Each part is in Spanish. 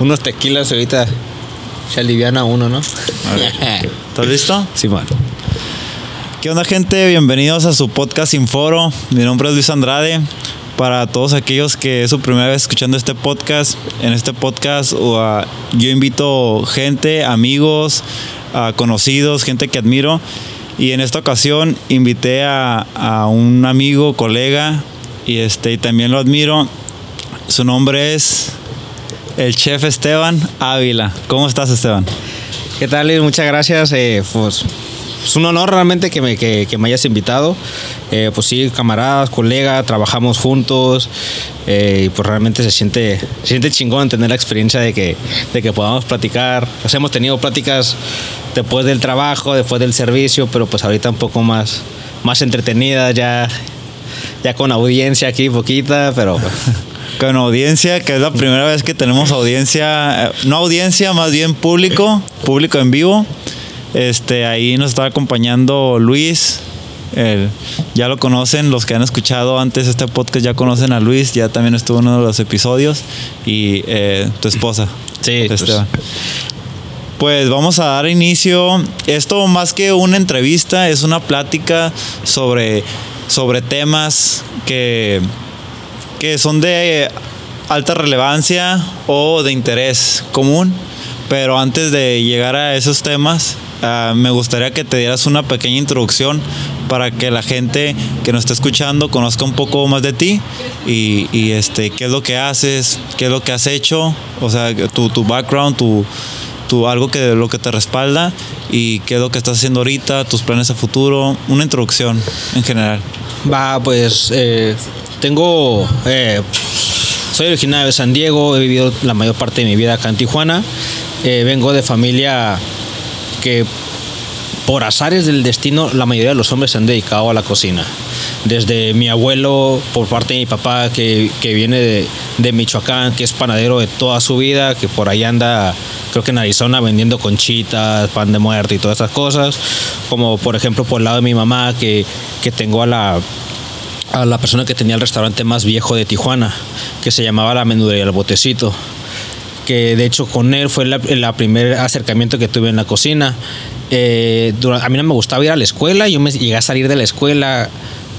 unos tequilas ahorita se aliviana uno, ¿no? ¿Estás listo? Sí, bueno. ¿Qué onda gente? Bienvenidos a su podcast Inforo. Mi nombre es Luis Andrade. Para todos aquellos que es su primera vez escuchando este podcast, en este podcast uh, yo invito gente, amigos, uh, conocidos, gente que admiro. Y en esta ocasión invité a, a un amigo, colega, y, este, y también lo admiro. Su nombre es el chef Esteban Ávila. ¿Cómo estás, Esteban? ¿Qué tal, Luis? Muchas gracias. Eh, pues, es un honor realmente que me, que, que me hayas invitado. Eh, pues sí, camaradas, colega, trabajamos juntos. Eh, y pues realmente se siente, se siente chingón tener la experiencia de que, de que podamos platicar. Sea, hemos tenido pláticas después del trabajo, después del servicio, pero pues ahorita un poco más, más entretenidas, ya, ya con audiencia aquí, poquita, pero... con audiencia, que es la primera vez que tenemos audiencia, no audiencia, más bien público, público en vivo. Este, ahí nos está acompañando Luis. El, ya lo conocen, los que han escuchado antes este podcast ya conocen a Luis, ya también estuvo en uno de los episodios. Y eh, tu esposa. Sí, Esteban. Pues vamos a dar inicio. Esto más que una entrevista, es una plática sobre, sobre temas que, que son de alta relevancia o de interés común. Pero antes de llegar a esos temas, uh, me gustaría que te dieras una pequeña introducción para que la gente que nos está escuchando conozca un poco más de ti y, y, este, qué es lo que haces, qué es lo que has hecho, o sea, tu, tu background, tu, tu, algo que lo que te respalda y qué es lo que estás haciendo ahorita, tus planes a futuro, una introducción en general. Va, pues eh, tengo, eh, soy originario de San Diego, he vivido la mayor parte de mi vida acá en Tijuana. Eh, vengo de familia que por azares del destino la mayoría de los hombres se han dedicado a la cocina. Desde mi abuelo, por parte de mi papá, que, que viene de, Michoacán, que es panadero de toda su vida, que por ahí anda, creo que en Arizona, vendiendo conchitas, pan de muerte y todas esas cosas. Como por ejemplo por el lado de mi mamá, que, que tengo a la, a la persona que tenía el restaurante más viejo de Tijuana, que se llamaba La Menudería El Botecito que de hecho con él fue el primer acercamiento que tuve en la cocina. Eh, a mí no me gustaba ir a la escuela, yo me llegué a salir de la escuela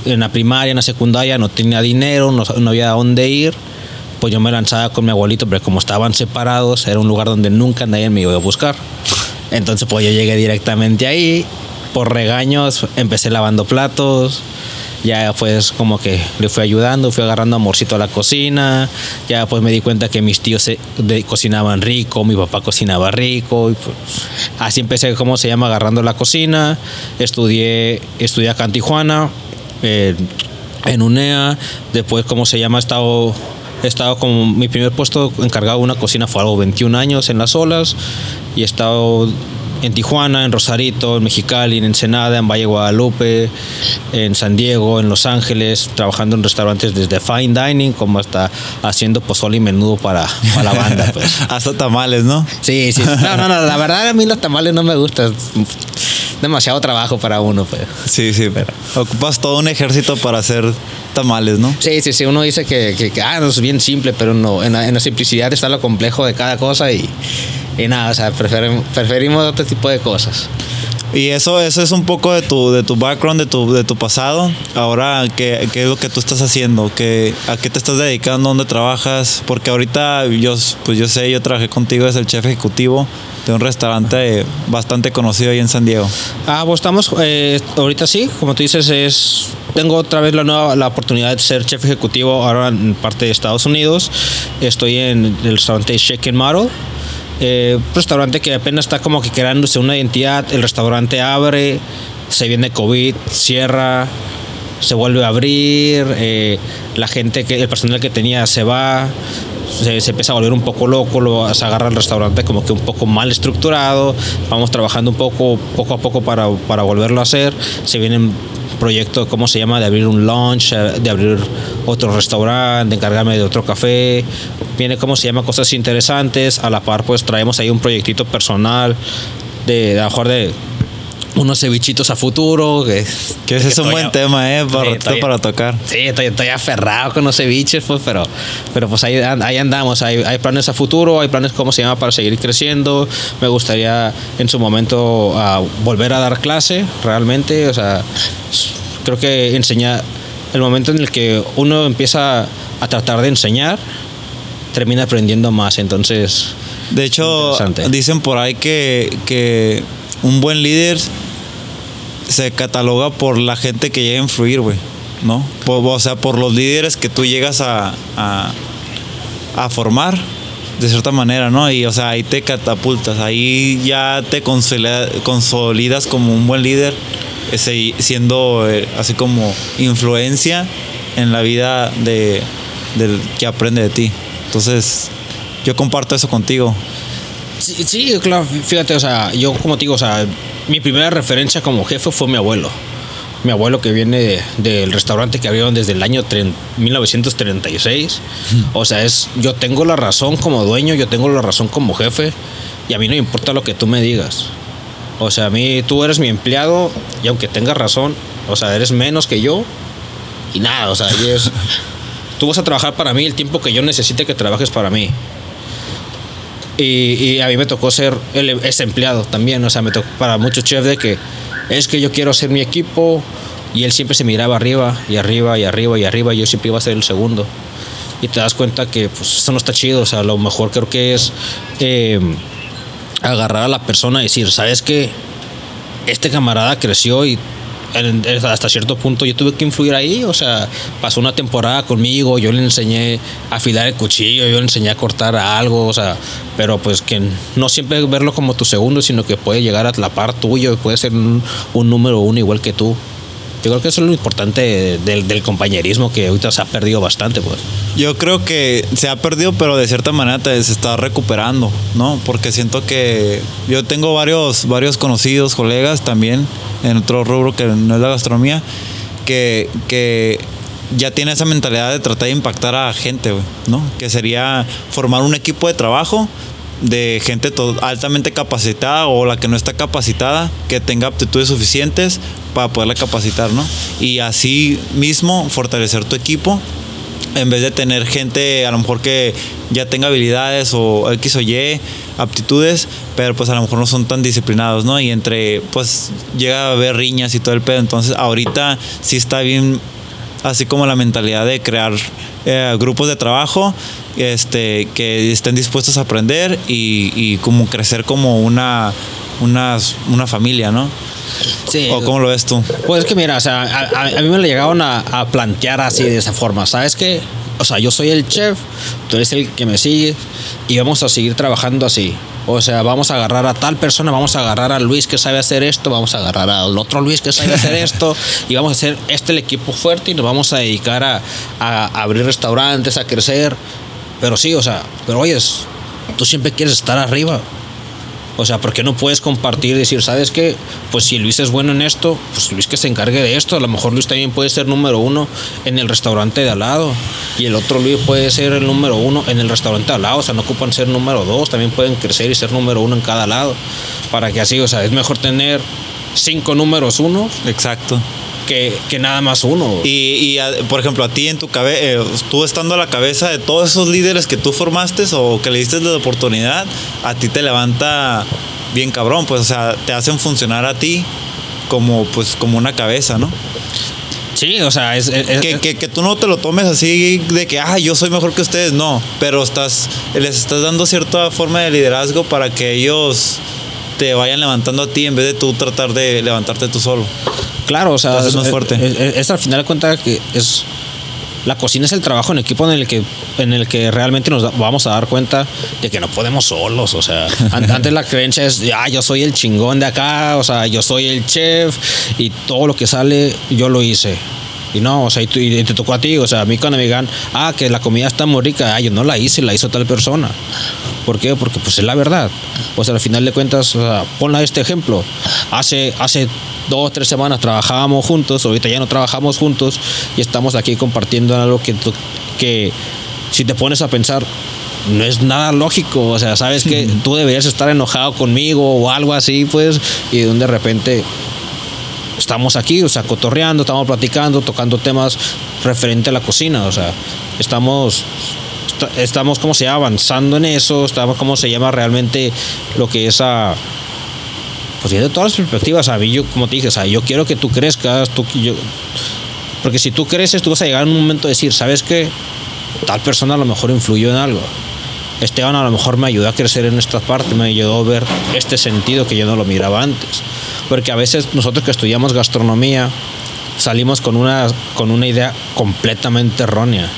en la primaria, en la secundaria, no tenía dinero, no, no había dónde ir. Pues yo me lanzaba con mi abuelito, pero como estaban separados, era un lugar donde nunca nadie me iba a buscar. Entonces pues yo llegué directamente ahí, por regaños empecé lavando platos, ya pues como que le fui ayudando, fui agarrando amorcito a la cocina, ya pues me di cuenta que mis tíos se, de, cocinaban rico, mi papá cocinaba rico, y pues, así empecé, ¿cómo se llama? Agarrando la cocina, estudié, estudié acá en Tijuana, eh, en UNEA, después, ¿cómo se llama? He estado he estado como mi primer puesto encargado de una cocina fue algo 21 años en las olas y he estado en Tijuana, en Rosarito, en Mexicali, en Ensenada, en Valle Guadalupe, en San Diego, en Los Ángeles, trabajando en restaurantes desde fine dining como hasta haciendo pozole y menudo para, para la banda. Pues. hasta tamales, ¿no? Sí, sí. No, no, no, la verdad a mí los tamales no me gustan. Demasiado trabajo para uno, pues. Sí, sí, pero ocupas todo un ejército para hacer tamales, ¿no? Sí, sí, sí. Uno dice que, que, que ah, no, es bien simple, pero no. En la, en la simplicidad está lo complejo de cada cosa y, y nada, o sea, preferimos, preferimos otro tipo de cosas. Y eso, eso es un poco de tu, de tu background, de tu, de tu pasado. Ahora, ¿qué, ¿qué, es lo que tú estás haciendo? ¿Qué, ¿A qué te estás dedicando? ¿Dónde trabajas? Porque ahorita yo, pues yo sé, yo trabajé contigo, es el chef ejecutivo de un restaurante bastante conocido ahí en San Diego. Ah, pues estamos, eh, ahorita sí, como tú dices, es tengo otra vez la nueva la oportunidad de ser chef ejecutivo ahora en parte de Estados Unidos. Estoy en el restaurante Chicken Model. Eh, un restaurante que apenas está como que creándose una identidad. El restaurante abre, se viene COVID, cierra, se vuelve a abrir. Eh, la gente, que el personal que tenía se va. Se, se, empieza a volver un poco loco, lo, se agarra el restaurante como que un poco mal estructurado, vamos trabajando un poco, poco a poco para, para volverlo a hacer, se vienen proyecto, ¿cómo se llama? De abrir un lunch, de abrir otro restaurante, de encargarme de otro café. Viene, ¿cómo se llama? Cosas interesantes. A la par, pues traemos ahí un proyectito personal de a lo mejor de unos cevichitos a futuro. Que, que ese es un buen tema, ¿eh? Para, para tocar. Sí, estoy, aferrado con los ceviches, pues, pero, pero pues ahí, ahí andamos. Hay, hay, planes a futuro, hay planes, ¿cómo se llama?, para seguir creciendo. Me gustaría en su momento uh, volver a dar clase, realmente. O sea, creo que enseñar, el momento en el que uno empieza a tratar de enseñar, termina aprendiendo más. Entonces. De hecho, dicen por ahí que, que un buen líder se cataloga por la gente que llega a influir, güey. ¿No? o sea, por los líderes que tú llegas a, a, formar, de cierta manera, ¿no? Y, o sea, ahí te catapultas, ahí ya te consolidas como un buen líder, siendo eh, así como influencia en la vida de, del que aprende de ti. Entonces, yo comparto eso contigo. Sí, claro, fíjate, o sea, yo como te digo, o sea, mi primera referencia como jefe fue mi abuelo. Mi abuelo que viene del restaurante que abrieron desde el año 1936. O sea, es yo tengo la razón como dueño, yo tengo la razón como jefe y a mí no me importa lo que tú me digas. O sea, a mí tú eres mi empleado y aunque tengas razón, o sea, eres menos que yo y nada, o sea, es, tú vas a trabajar para mí el tiempo que yo necesite que trabajes para mí. Y, a mí me tocó ser ese empleado también, o sea, me tocó para muchos chefs de que es que yo quiero ser mi equipo y él siempre se miraba arriba y arriba y arriba y arriba y yo siempre iba a ser el segundo. Y te das cuenta que pues eso no está chido, o sea, lo mejor creo que es em, agarrar a la persona y decir, ¿sabes qué? Este camarada creció y hasta cierto punto yo tuve que influir ahí, o sea, pasó una temporada conmigo, yo le enseñé a afilar el cuchillo, yo le enseñé a cortar algo, o sea, pero pues que no siempre verlo como tu segundo, sino que puede llegar a la par tuyo, puede ser un, número uno igual que tú. Yo creo que eso es lo importante del, compañerismo que ahorita se ha perdido bastante, pues. Yo creo que se ha perdido, pero de cierta manera se está recuperando, ¿no? Porque siento que yo tengo varios, varios conocidos, colegas también, en otro rubro que no es la gastronomía, que, que ya tiene esa mentalidad de tratar de impactar a gente, ¿no? Que sería formar un equipo de trabajo de gente altamente capacitada o la que no está capacitada, que tenga aptitudes suficientes para poderla capacitar, ¿no? Y así mismo fortalecer tu equipo en vez de tener gente a lo mejor que ya tenga habilidades o X o Y aptitudes, pero pues a lo mejor no son tan disciplinados, ¿no? Y entre, pues llega a haber riñas y todo el pedo, entonces ahorita sí está bien, así como la mentalidad de crear eh, grupos de trabajo este, que estén dispuestos a aprender y, como crecer como una, una, una familia, ¿no? Sí. ¿O cómo lo ves tú? Pues es que mira, o sea, a, mí me lo llegaron a, plantear así de esa forma. ¿Sabes qué? O sea, yo soy el chef, tú eres el que me sigue y vamos a seguir trabajando así. O sea, vamos a agarrar a tal persona, vamos a agarrar a Luis que sabe hacer esto, vamos a agarrar al otro Luis que sabe hacer esto y vamos a hacer este el equipo fuerte y nos vamos a dedicar a, a abrir restaurantes, a crecer. Pero sí, o sea, pero oyes, tú siempre quieres estar arriba. O sea, ¿por qué no puedes compartir decir, ¿sabes qué? Pues si Luis es bueno en esto, pues Luis que se encargue de esto. A lo mejor Luis también puede ser número uno en el restaurante de al lado. Y el otro Luis puede ser el número uno en el restaurante de al lado. O sea, no ocupan ser número dos, también pueden crecer y ser número uno en cada lado. Para que así, o sea, es mejor tener cinco números uno. Exacto que, nada más uno. Y, por ejemplo, a ti en tu cabeza, eh, tú estando a la cabeza de todos esos líderes que tú formaste o que le diste la oportunidad, a ti te levanta bien cabrón, pues, o sea, te hacen funcionar a ti como, pues, como una cabeza, ¿no? Sí, o sea, es, que, que, tú no te lo tomes así de que, ah, yo soy mejor que ustedes, no, pero estás, les estás dando cierta forma de liderazgo para que ellos te vayan levantando a ti en vez de tú tratar de levantarte tú solo. Claro, o sea, es, más fuerte. Es, al final de cuentas que es la cocina es el trabajo en equipo en el que en el que realmente nos vamos a dar cuenta de que no podemos solos, o sea, antes la creencia es, ah, yo soy el chingón de acá, o sea, yo soy el chef y todo lo que sale yo lo hice. Y no, o sea, y, te tocó a ti, o sea, a mí cuando me digan, ah, que la comida está muy rica, ah, yo no la hice, la hizo tal persona. ¿Por qué? Porque pues es la verdad. Pues al final de cuentas, o sea, ponla este ejemplo. Hace, hace dos, tres semanas trabajábamos juntos, ahorita ya no trabajamos juntos y estamos aquí compartiendo algo que, que si te pones a pensar, no es nada lógico. O sea, sabes que tú deberías estar enojado conmigo o algo así, pues, y de repente estamos aquí, o sea, cotorreando, estamos platicando, tocando temas referente a la cocina, o sea, estamos estamos como se llama avanzando en eso, estamos como se llama realmente lo que es a pues de todas las perspectivas, a mí yo como te dije, o sea, yo quiero que tú crezcas, tú yo porque si tú creces, tú vas a llegar en un momento de decir, ¿sabes qué? Tal persona a lo mejor influyó en algo. Esteban a lo mejor me ayudó a crecer en esta parte, me ayudó a ver este sentido que yo no lo miraba antes. Porque a veces nosotros que estudiamos gastronomía salimos con una, con una idea completamente errónea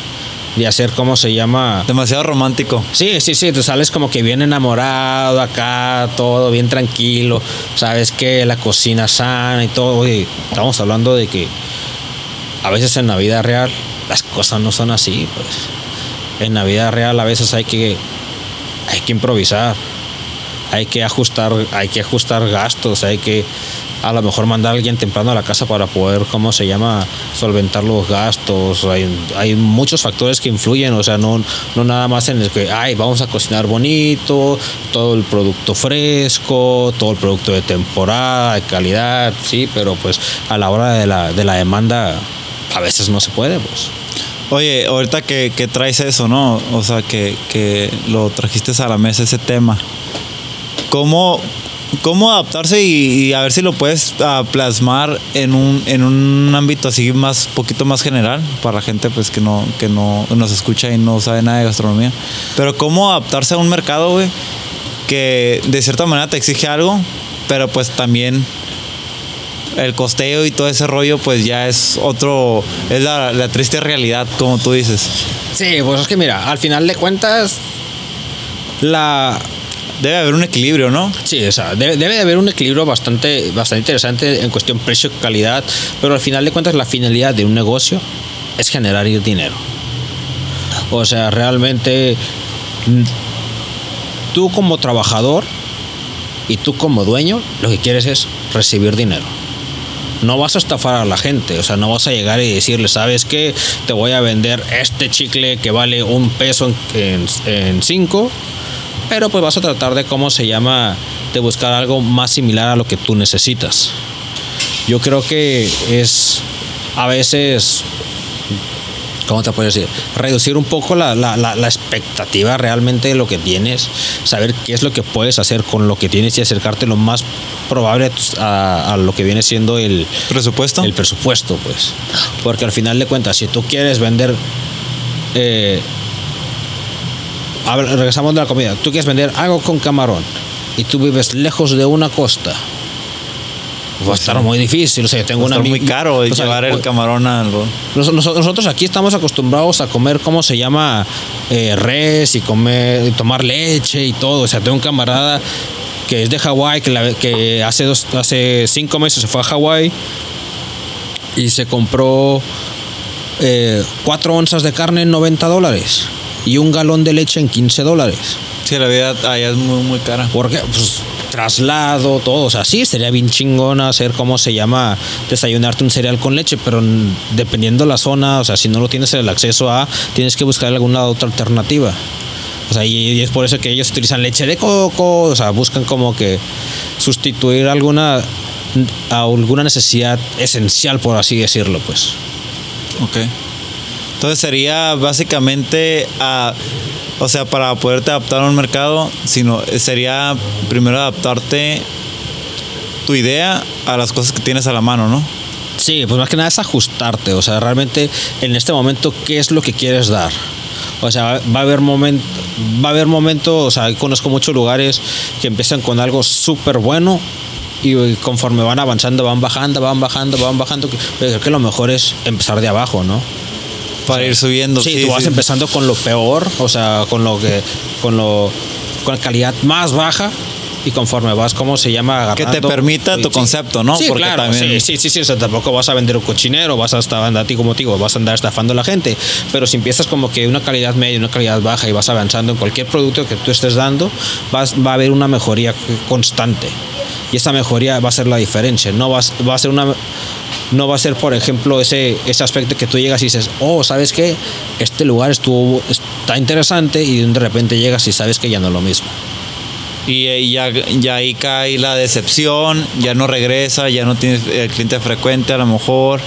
de hacer cómo se llama. Demasiado romántico. Sí, sí, sí. Tú sales como que bien enamorado acá, todo bien tranquilo. Sabes que la cocina sana y todo. Estamos hablando de que a veces en la vida real las cosas no son así, pues. En la vida real a veces hay que hay que improvisar. Hay que ajustar, hay que ajustar gastos, hay que a lo mejor mandar a alguien temprano a la casa para poder, ¿cómo se llama?, solventar los gastos. Hay, hay muchos factores que influyen, o sea, no, no nada más en el que, ay, vamos a cocinar bonito, todo el producto fresco, todo el producto de temporada, de calidad, sí, pero pues a la hora de la, de la demanda a veces no se puede, pues. Oye, ahorita que, traes eso, ¿no? O sea, que, que, lo trajiste a la mesa ese tema. ¿Cómo, cómo adaptarse y, a ver si lo puedes ah, plasmar en un, en un ámbito así más, poquito más general para la gente pues que no, que no nos escucha y no sabe nada de gastronomía. Pero cómo adaptarse a un mercado, güey, que de cierta manera te exige algo, pero pues también el costeo y todo ese rollo, pues ya es otro, es la, triste realidad, como tú dices. Sí, pues es que mira, al final de cuentas, la... Debe haber un equilibrio, ¿no? Sí, o sea, debe, de haber un equilibrio bastante, bastante interesante en cuestión precio-calidad, pero al final de cuentas la finalidad de un negocio es generar dinero. O sea, realmente mm, tú como trabajador y tú como dueño lo que quieres es recibir dinero no vas a estafar a la gente, o sea, no vas a llegar y decirle, ¿sabes qué? Te voy a vender este chicle que vale un peso en, cinco, pero pues vas a tratar de, ¿cómo se llama?, de buscar algo más similar a lo que tú necesitas. Yo creo que es a veces ¿cómo te puedo decir? Reducir un poco la, expectativa realmente de lo que tienes, saber qué es lo que puedes hacer con lo que tienes y acercarte lo más probable a, lo que viene siendo el presupuesto. El presupuesto, pues. Porque al final de cuentas, si tú quieres vender... Eh, regresamos de la comida. Tú quieres vender algo con camarón y tú vives lejos de una costa va a estar muy difícil. O sea, tengo una muy caro llevar el camarón a algo. Nosotros aquí estamos acostumbrados a comer, ¿cómo se llama? Eh, res y comer, y tomar leche y todo. O sea, tengo un camarada que es de Hawái, que, que hace, dos, hace cinco meses se fue a Hawái y se compró eh, cuatro onzas de carne en 90 dólares y un galón de leche en 15 dólares. Sí, la vida allá es muy, muy cara. Porque, pues, traslado, todo. O sea, sí, sería bien chingón hacer, ¿cómo se llama? Desayunarte un cereal con leche, pero dependiendo la zona, o sea, si no lo tienes el acceso a, tienes que buscar alguna otra alternativa. O sea, y, es por eso que ellos utilizan leche de coco, o sea, buscan como que sustituir alguna, alguna necesidad esencial, por así decirlo, pues. Ok. Entonces sería básicamente a o sea, para poderte adaptar a un mercado, sino sería primero adaptarte tu idea a las cosas que tienes a la mano, ¿no? Sí, pues más que nada es ajustarte, o sea, realmente en este momento, ¿qué es lo que quieres dar? O sea, va a haber momento, va a haber momentos, o sea, conozco muchos lugares que empiezan con algo súper bueno y conforme van avanzando van bajando, van bajando, van bajando. Creo que lo mejor es empezar de abajo, ¿no? Para ir subiendo. Sí, tú vas empezando con lo peor, o sea, con lo que, con lo, con la calidad más baja y conforme vas, ¿cómo se llama? Agarrando, que te permita tu concepto, ¿no? Sí, claro, sí, sí, sí, sí, o sea, tampoco vas a vender un cochinero, vas a estar, a ti como digo, vas a andar estafando a la gente, pero si empiezas como que una calidad media, una calidad baja y vas avanzando en cualquier producto que tú estés dando, vas, va a haber una mejoría constante y esa mejoría va a ser la diferencia, no vas, va a ser una no va a ser, por ejemplo, ese, ese aspecto que tú llegas y dices, oh, ¿sabes qué? Este lugar estuvo, está interesante y de repente llegas y sabes que ya no es lo mismo. Y, eh, ya, ya ahí cae la decepción, ya no regresa, ya no tienes el cliente frecuente a lo mejor.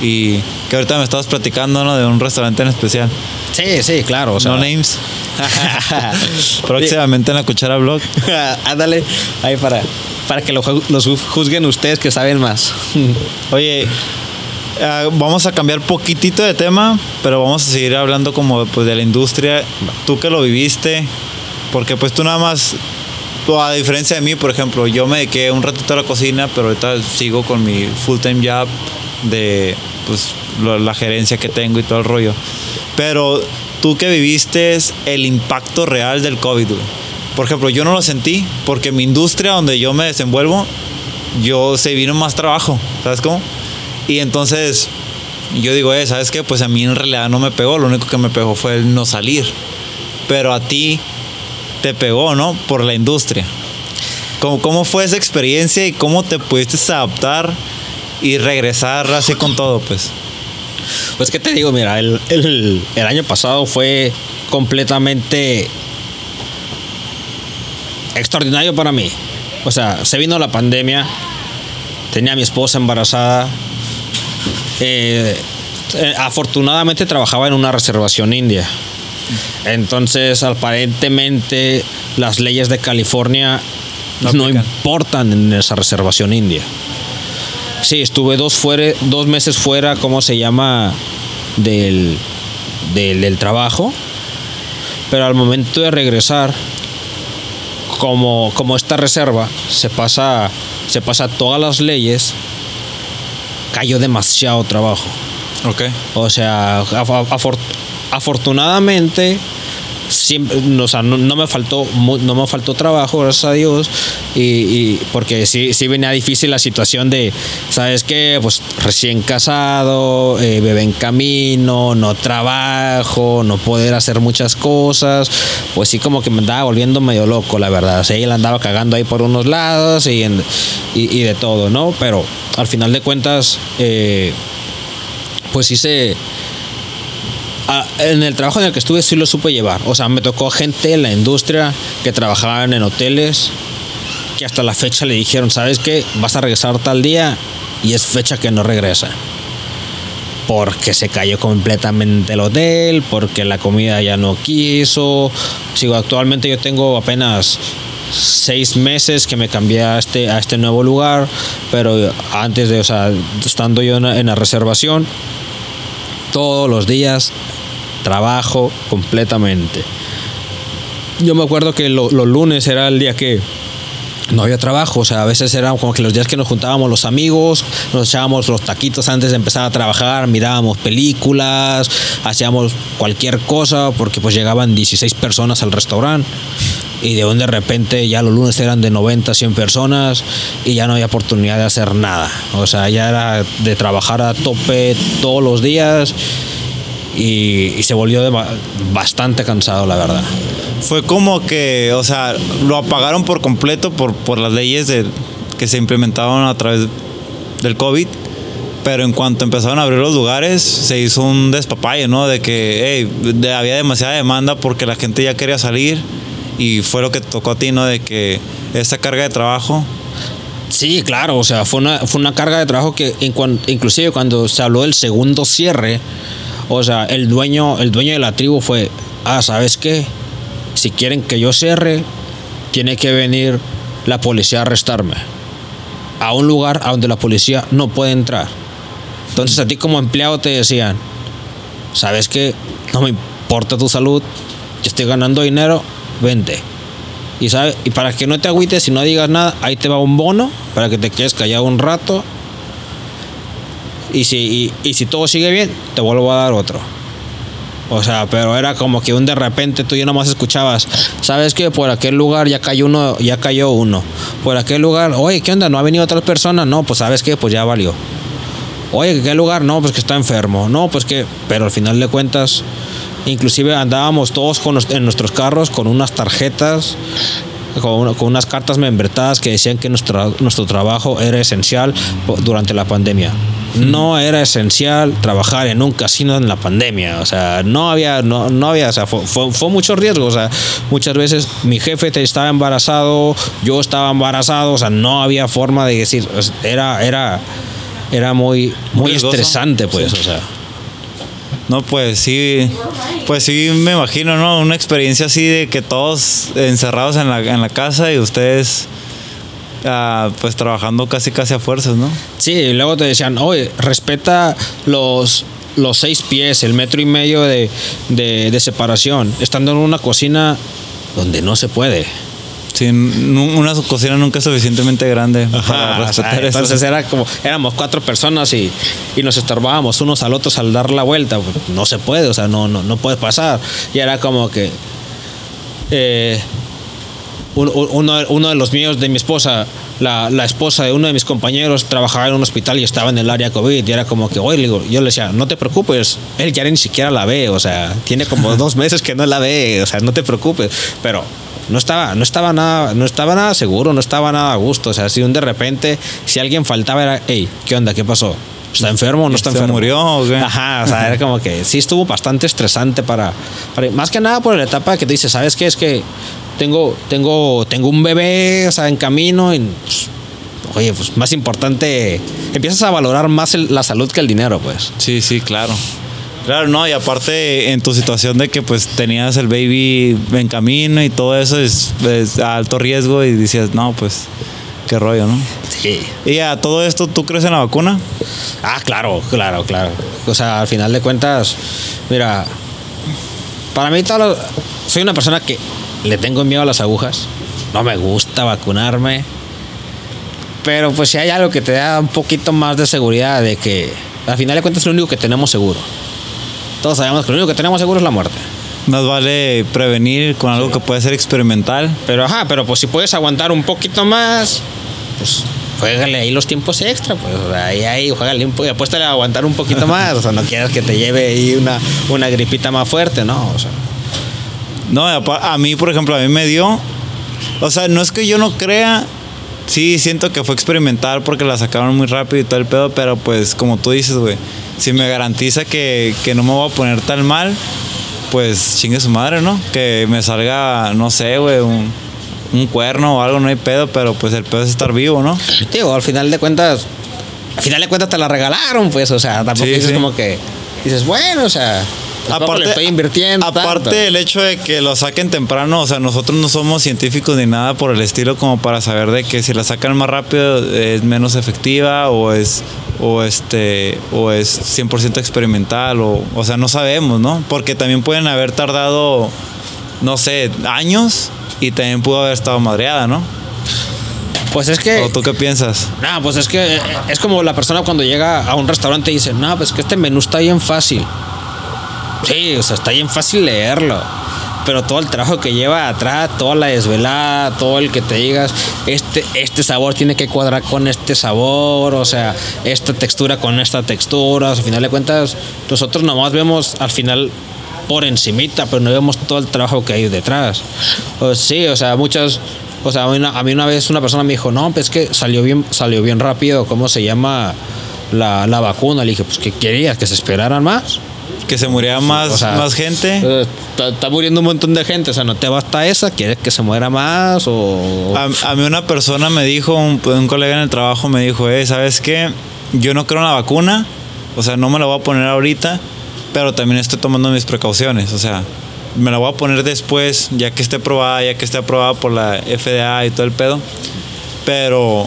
Y que ahorita me estabas platicando ¿no? de un restaurante en especial. Sí, sí, claro. O sea, no names. Próximamente en la Cuchara Blog. Ándale, ahí para, para que los juzguen ustedes que saben más. Oye, eh, vamos a cambiar poquitito de tema, pero vamos a seguir hablando como pues, de la industria. Tú que lo viviste, porque pues tú nada más, a diferencia de mí, por ejemplo, yo me dediqué un ratito a la cocina, pero ahorita sigo con mi full-time job de pues, la gerencia que tengo y todo el rollo. Pero tú que viviste el impacto real del COVID, Por ejemplo, yo no lo sentí porque mi industria donde yo me desenvuelvo, yo se vino más trabajo, ¿sabes cómo? Y entonces yo digo, eh, ¿sabes qué? Pues a mí en realidad no me pegó, lo único que me pegó fue el no salir. Pero a ti te pegó, ¿no? Por la industria. ¿Cómo, cómo fue esa experiencia y cómo te pudiste adaptar y regresar así con todo, pues? Pues que te digo, mira, el, año pasado fue completamente extraordinario para mí. O sea, se vino la pandemia, tenía a mi esposa embarazada. Eh, eh, afortunadamente trabajaba en una reservación india. Entonces, aparentemente, las leyes de California no, no importan en esa reservación india. Sí, estuve dos, fuera, dos meses fuera, ¿cómo se llama? Del, del, trabajo. Pero al momento de regresar, como, como esta reserva se pasa, se pasa todas las leyes, cayó demasiado trabajo. Ok. O sea, afortunadamente siempre, o sea, no, me faltó no me faltó trabajo, gracias a Dios, y, porque sí, sí venía difícil la situación de, ¿sabes qué? Pues recién casado, eh, bebé en camino, no trabajo, no poder hacer muchas cosas, pues sí como que me andaba volviendo medio loco, la verdad, o sea, andaba cagando ahí por unos lados y, y, de todo, ¿no? Pero al final de cuentas, eh, pues sí se Ah, en el trabajo en el que estuve sí lo supe llevar. O sea, me tocó gente en la industria que trabajaban en hoteles que hasta la fecha le dijeron, ¿sabes qué? Vas a regresar tal día y es fecha que no regresa. Porque se cayó completamente el hotel, porque la comida ya no quiso. Sigo, actualmente yo tengo apenas seis meses que me cambié a este, a este nuevo lugar, pero antes de, o sea, estando yo en la reservación, todos los días trabajo completamente. Yo me acuerdo que los lunes era el día que no había trabajo, o sea, a veces eran como que los días que nos juntábamos los amigos, nos echábamos los taquitos antes de empezar a trabajar, mirábamos películas, hacíamos cualquier cosa, porque pues llegaban 16 personas al restaurante y de de repente ya los lunes eran de 90, 100 personas y ya no había oportunidad de hacer nada. O sea, ya era de trabajar a tope todos los días y, se volvió bastante cansado, la verdad. Fue como que, o sea, lo apagaron por completo por, por las leyes de, que se implementaron a través del COVID. Pero en cuanto empezaron a abrir los lugares, se hizo un despapalle, ¿no? De que había demasiada demanda porque la gente ya quería salir. Y fue lo que tocó a ti, ¿no? De que esta carga de trabajo Sí, claro, o sea, fue una, fue una carga de trabajo que inclusive cuando se habló del segundo cierre, o sea, el dueño, el dueño de la tribu fue, ah, ¿sabes qué? Si quieren que yo cierre, tiene que venir la policía a arrestarme. A un lugar a donde la policía no puede entrar. Entonces a ti como empleado te decían, ¿sabes qué? No me importa tu salud, yo estoy ganando dinero, vente. Y, sabe, y para que no te agüites y no digas nada, ahí te va un bono para que te quedes callado un rato y si, y, si todo sigue bien, te vuelvo a dar otro. O sea, pero era como que un de repente tú ya nomás escuchabas, ¿sabes que Por aquel lugar ya cayó uno, ya cayó uno. Por aquel lugar, oye, ¿qué onda? ¿No ha venido otra persona? No, pues ¿sabes qué? Pues ya valió. Oye, ¿qué lugar? No, pues que está enfermo. No, pues que, pero al final de cuentas, inclusive andábamos todos con, en nuestros carros con unas tarjetas con, una- con unas cartas membretadas que decían que nuestro, nuestro trabajo era esencial durante la pandemia. No era esencial trabajar en un casino en la pandemia. O sea, no había, no, no había, o sea, fue, fue, fue mucho riesgo. O sea, muchas veces mi jefe estaba embarazado, yo estaba embarazado, o sea, no había forma de decir, era, era, era muy, muy estresante, pues, o sea. No, pues sí, pues sí me imagino, ¿no? Una experiencia así de que todos encerrados en la, en la casa y ustedes ah, pues trabajando casi casi a fuerzas, ¿no? Sí, y luego te decían, oye, respeta los, los seis pies, el metro y medio de, de- de separación, estando en una cocina donde no se puede. Sí, una cocina nunca es suficientemente grande para Ajá, o sea, respetar eso. entonces era como, éramos cuatro personas y, y nos estorbábamos unos al otros al dar la vuelta. No se puede, o sea, no, no, no puede pasar. Y era como que eh, un- un- uno, uno de los míos, de mi esposa, la, la esposa de uno de mis compañeros trabajaba en un hospital y estaba en el área COVID y era como que, oye, yo le decía, no te preocupes, él ya ni siquiera la ve, o sea, tiene como dos meses que no la ve, o sea, no te preocupes, pero no estaba, no estaba nada, no estaba nada seguro, no estaba nada a gusto, o sea, si un de repente, si alguien faltaba era, hey, ¿qué onda? ¿Qué pasó? ¿Está enfermo o no está ¿Se enfermo? murió o qué? Ajá, o sea, era como que sí estuvo bastante estresante para, para- más que nada por la etapa que te dices, ¿sabes qué? Es que tengo, tengo, tengo un bebé, o sea, en camino y, pues, oye, pues más importante, empiezas a valorar más el- la salud que el dinero, pues. Sí, sí, claro. Claro, no, y aparte en tu situación de que pues tenías el baby en camino y todo eso es, es a alto riesgo y decías, no, pues qué rollo, ¿no? Sí. Y a todo esto, ¿tú crees en la vacuna? Ah, claro, claro, claro. O sea, al final de cuentas, mira, para mí todo lo- soy una persona que le tengo miedo a las agujas. No me gusta vacunarme. Pero pues si hay algo que te da un poquito más de seguridad de que al final de cuentas es lo único que tenemos seguro. Todos sabemos que lo único que tenemos seguro es la muerte. Más vale prevenir con algo que puede ser experimental. Pero ajá, pero pues si puedes aguantar un poquito más, pues juégale ahí los tiempos extra, pues ahí, ahí, juégale un poco, apuéstale a aguantar un poquito más, o sea, no quieras que te lleve ahí una, una gripita más fuerte, ¿no? O sea, No, a mí, por ejemplo, a mí me dio. O sea, no es que yo no crea. Sí, siento que fue experimental porque la sacaron muy rápido y todo el pedo, pero pues como tú dices, güey, si me garantiza que, que no me voy a poner tan mal, pues chingue su madre, ¿no? Que me salga, no sé, güey, un, un cuerno o algo, no hay pedo, pero pues el pedo es estar vivo, ¿no? digo, al final de cuentas, al final de cuentas te la regalaron, pues, o sea, tampoco Sí, dices sí. como que, dices, bueno, o sea, estoy invirtiendo. aparte tanto. el hecho de que lo saquen temprano, o sea, nosotros no somos científicos ni nada por el estilo como para saber de que si la sacan más rápido es menos efectiva o es o este o es 100% experimental o o sea, no sabemos, ¿no? Porque también pueden haber tardado no sé, años y también pudo haber estado madreada, ¿no? Pues es que... ¿O tú qué piensas? No, pues es que eh, es como la persona cuando llega a un restaurante y dice, no, pues que este menú está bien fácil. Sí, o sea, está bien fácil leerlo. Pero todo el trabajo que lleva atrás, toda la desvelada, todo el que te digas, este, este sabor tiene que cuadrar con este sabor, o sea, esta textura con esta textura. O sea, al final de cuentas, nosotros nomás vemos al final por encimita, pero no vemos todo el trabajo que hay detrás. Pues sí, o sea, muchas, o sea, a mí, una, vez una persona me dijo, no, pues es que salió bien, salió bien rápido, ¿cómo se llama la, la vacuna? Le dije, pues ¿qué querías? ¿Que se esperaran más? Que se muriera más, O sea, más gente. eh, Está, está muriendo un montón de gente, o sea, no te basta esa, ¿quieres que se muera más? O... A, a mí una persona me dijo, un, un colega en el trabajo me dijo, eh, ¿sabes qué? Yo no creo en la vacuna, o sea, no me la voy a poner ahorita, pero también estoy tomando mis precauciones, o sea, me la voy a poner después, ya que esté probada, ya que esté aprobada por la FDA y todo el pedo, pero,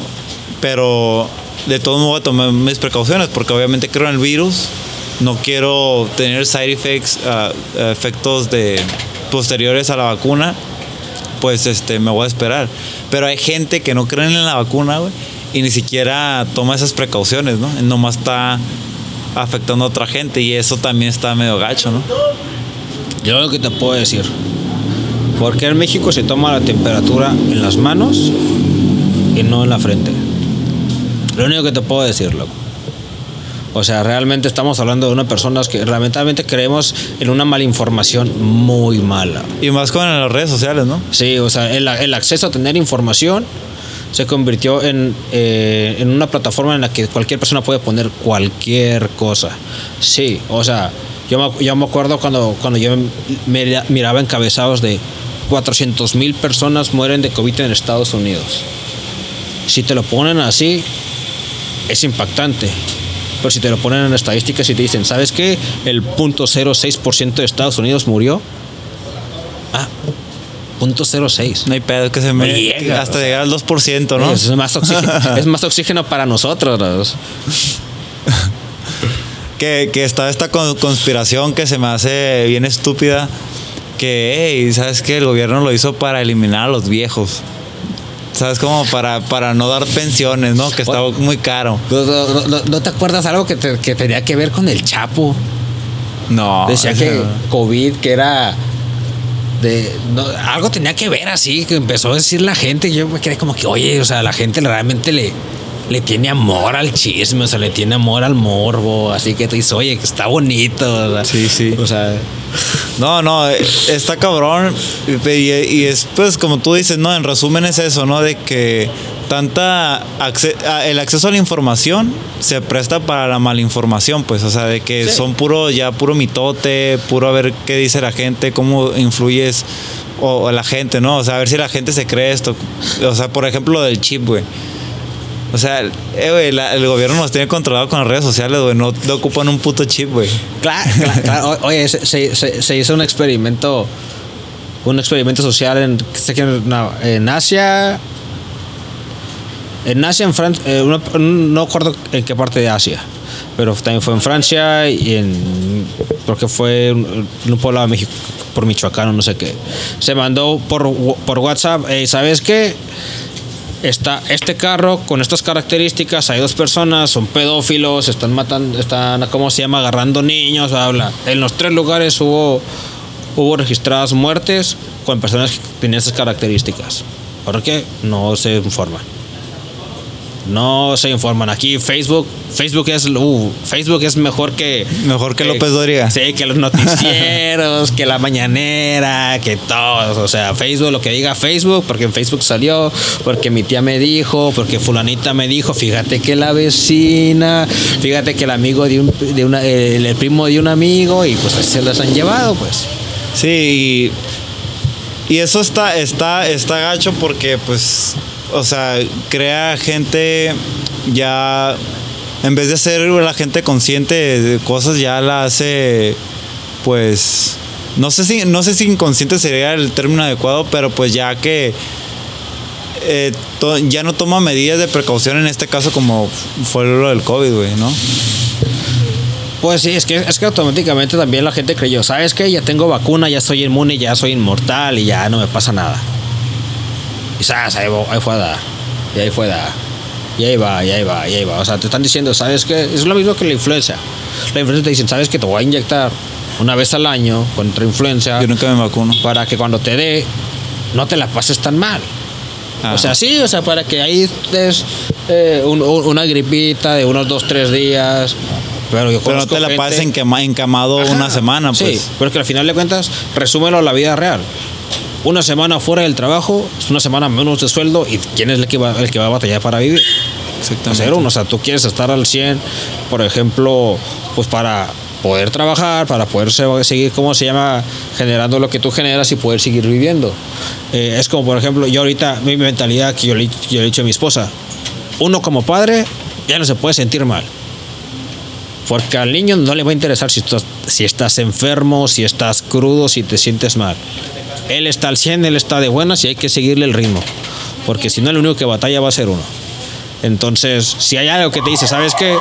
pero de todos modos voy a tomar mis precauciones, porque obviamente creo en el virus, no quiero tener side effects, ah, efectos de posteriores a la vacuna, pues este, me voy a esperar. Pero hay gente que no creen en la vacuna, güey, y ni siquiera toma esas precauciones, ¿no? Nomás está afectando a otra gente y eso también está medio gacho, ¿no? Yo lo que te puedo decir, ¿por qué en México se toma la temperatura en las manos y no en la frente? Lo único que te puedo decir, loco. O sea, realmente estamos hablando de una persona que lamentablemente creemos en una mala información muy mala. Y más con las redes sociales, ¿no? Sí, o sea, el, el acceso a tener información se convirtió en, eh, en una plataforma en la que cualquier persona puede poner cualquier cosa. Sí, o sea, yo me, yo me acuerdo cuando, cuando yo me- miraba encabezados de 400 mil personas mueren de COVID en Estados Unidos. Si te lo ponen así, es impactante. Pero si te lo ponen en estadísticas y te dicen, ¿sabes qué? El 0.06% de Estados Unidos murió. Ah, 0.06. No hay pedo que se me. Llega, hasta o sea. llegar al 2%, ¿no? Es más oxígeno, es más oxígeno para nosotros. ¿no? Que, que está esta con- conspiración que se me hace bien estúpida. Que, hey, ¿sabes qué? El gobierno lo hizo para eliminar a los viejos. ¿Sabes? Como para, para no dar pensiones, ¿no? Que está muy caro. ¿No, no- no- no te acuerdas algo que, te- que tenía que ver con el Chapo? No. Decía que COVID, que era. De, algo tenía que ver así, que empezó a decir la gente. y Yo me quedé como que, oye, o sea, la gente realmente le, le tiene amor al chisme, o sea, le tiene amor al morbo. Así que te dice, oye, que está bonito. o sea, Sí, sí. O sea, No, no, está cabrón. Y, y es, pues, como tú dices, ¿no? En resumen es eso, ¿no? De que tanta acce- el acceso a la información se presta para la malinformación, pues, o sea, de que Sí. son puro, ya puro mitote, puro a ver qué dice la gente, cómo influyes o, o la gente, ¿no? O sea, a ver si la gente se cree esto. O sea, por ejemplo, lo del chip, güey. O sea, eh, güey, la- el gobierno nos tiene controlado con las redes sociales, güey. No, no ocupan un puto chip, güey. Claro, claro, claro. Oye, se, se- se- se hizo un experimento, un experimento social en, en, no, Asia, en Asia, en Francia, no acuerdo en qué parte de Asia, pero también fue en Francia y en, creo que fue en un pueblo de México, por Michoacán o no sé qué. Se mandó por, por WhatsApp, "Ey, ¿sabes qué? Está este carro con estas características, hay dos personas, son pedófilos, están matando, están, ¿cómo se llama? Agarrando niños, habla. En los tres lugares hubo, hubo registradas muertes con personas que tenían esas características. ¿Por qué? No se informan. No se informan. Aquí Facebook, Facebook es, uh, Facebook es mejor que Mejor que López Dóriga. Sí, que los noticieros, que la mañanera, que todos. O sea, Facebook, lo que diga Facebook, porque en Facebook salió, porque mi tía me dijo, porque fulanita me dijo, fíjate que la vecina, fíjate que el amigo de un, de una, el, el primo de un amigo, y pues así se las han llevado, pues. Sí, y, y eso está, está, está gacho porque, pues, o sea, crea gente ya, en vez de ser la gente consciente de cosas, ya la hace, pues, no sé si, no sé si inconsciente sería el término adecuado, pero pues ya que eh, ya no toma medidas de precaución en este caso como fue lo del COVID, güey, ¿no? Pues sí, es que, es que automáticamente también la gente creyó, ¿sabes qué? Ya tengo vacuna, ya soy inmune, ya soy inmortal y ya no me pasa nada. Y sabes, ahí, ahí fue a dar. Y ahí fue a dar. Y ahí va, y ahí va, y ahí va. O sea, te están diciendo, ¿sabes qué? Es lo mismo que la influenza. La influenza te dicen, ¿sabes qué? Te voy a inyectar una vez al año contra influenza Yo nunca me vacuno. para que cuando te dé no te la pases tan mal. Ajá. O sea, sí, o sea, para que ahí des eh, un- un- una gripita de unos dos, tres días. Pero yo Pero no te la pases encama- encamado Ajá, una semana, pues. Sí, pero es que al final de cuentas, resúmelo a la vida real. Una semana fuera del trabajo es una semana menos de sueldo y quién es el que va, el que va a batallar para vivir. Exactamente. Uno, o sea, tú quieres estar al 100, por ejemplo, pues para poder trabajar, para poder se- seguir, ¿cómo se llama? Generando lo que tú generas y poder seguir viviendo. Eh, es como, por ejemplo, yo ahorita, mi mentalidad que yo le, yo le he dicho a mi esposa, uno como padre ya no se puede sentir mal. Porque al niño no le va a interesar si estás, si estás enfermo, si estás crudo, si te sientes mal. Él está al 100, él está de buenas y hay que seguirle el ritmo. Porque si no, el único que batalla va a ser uno. Entonces, si hay algo que te dice, ¿sabes qué?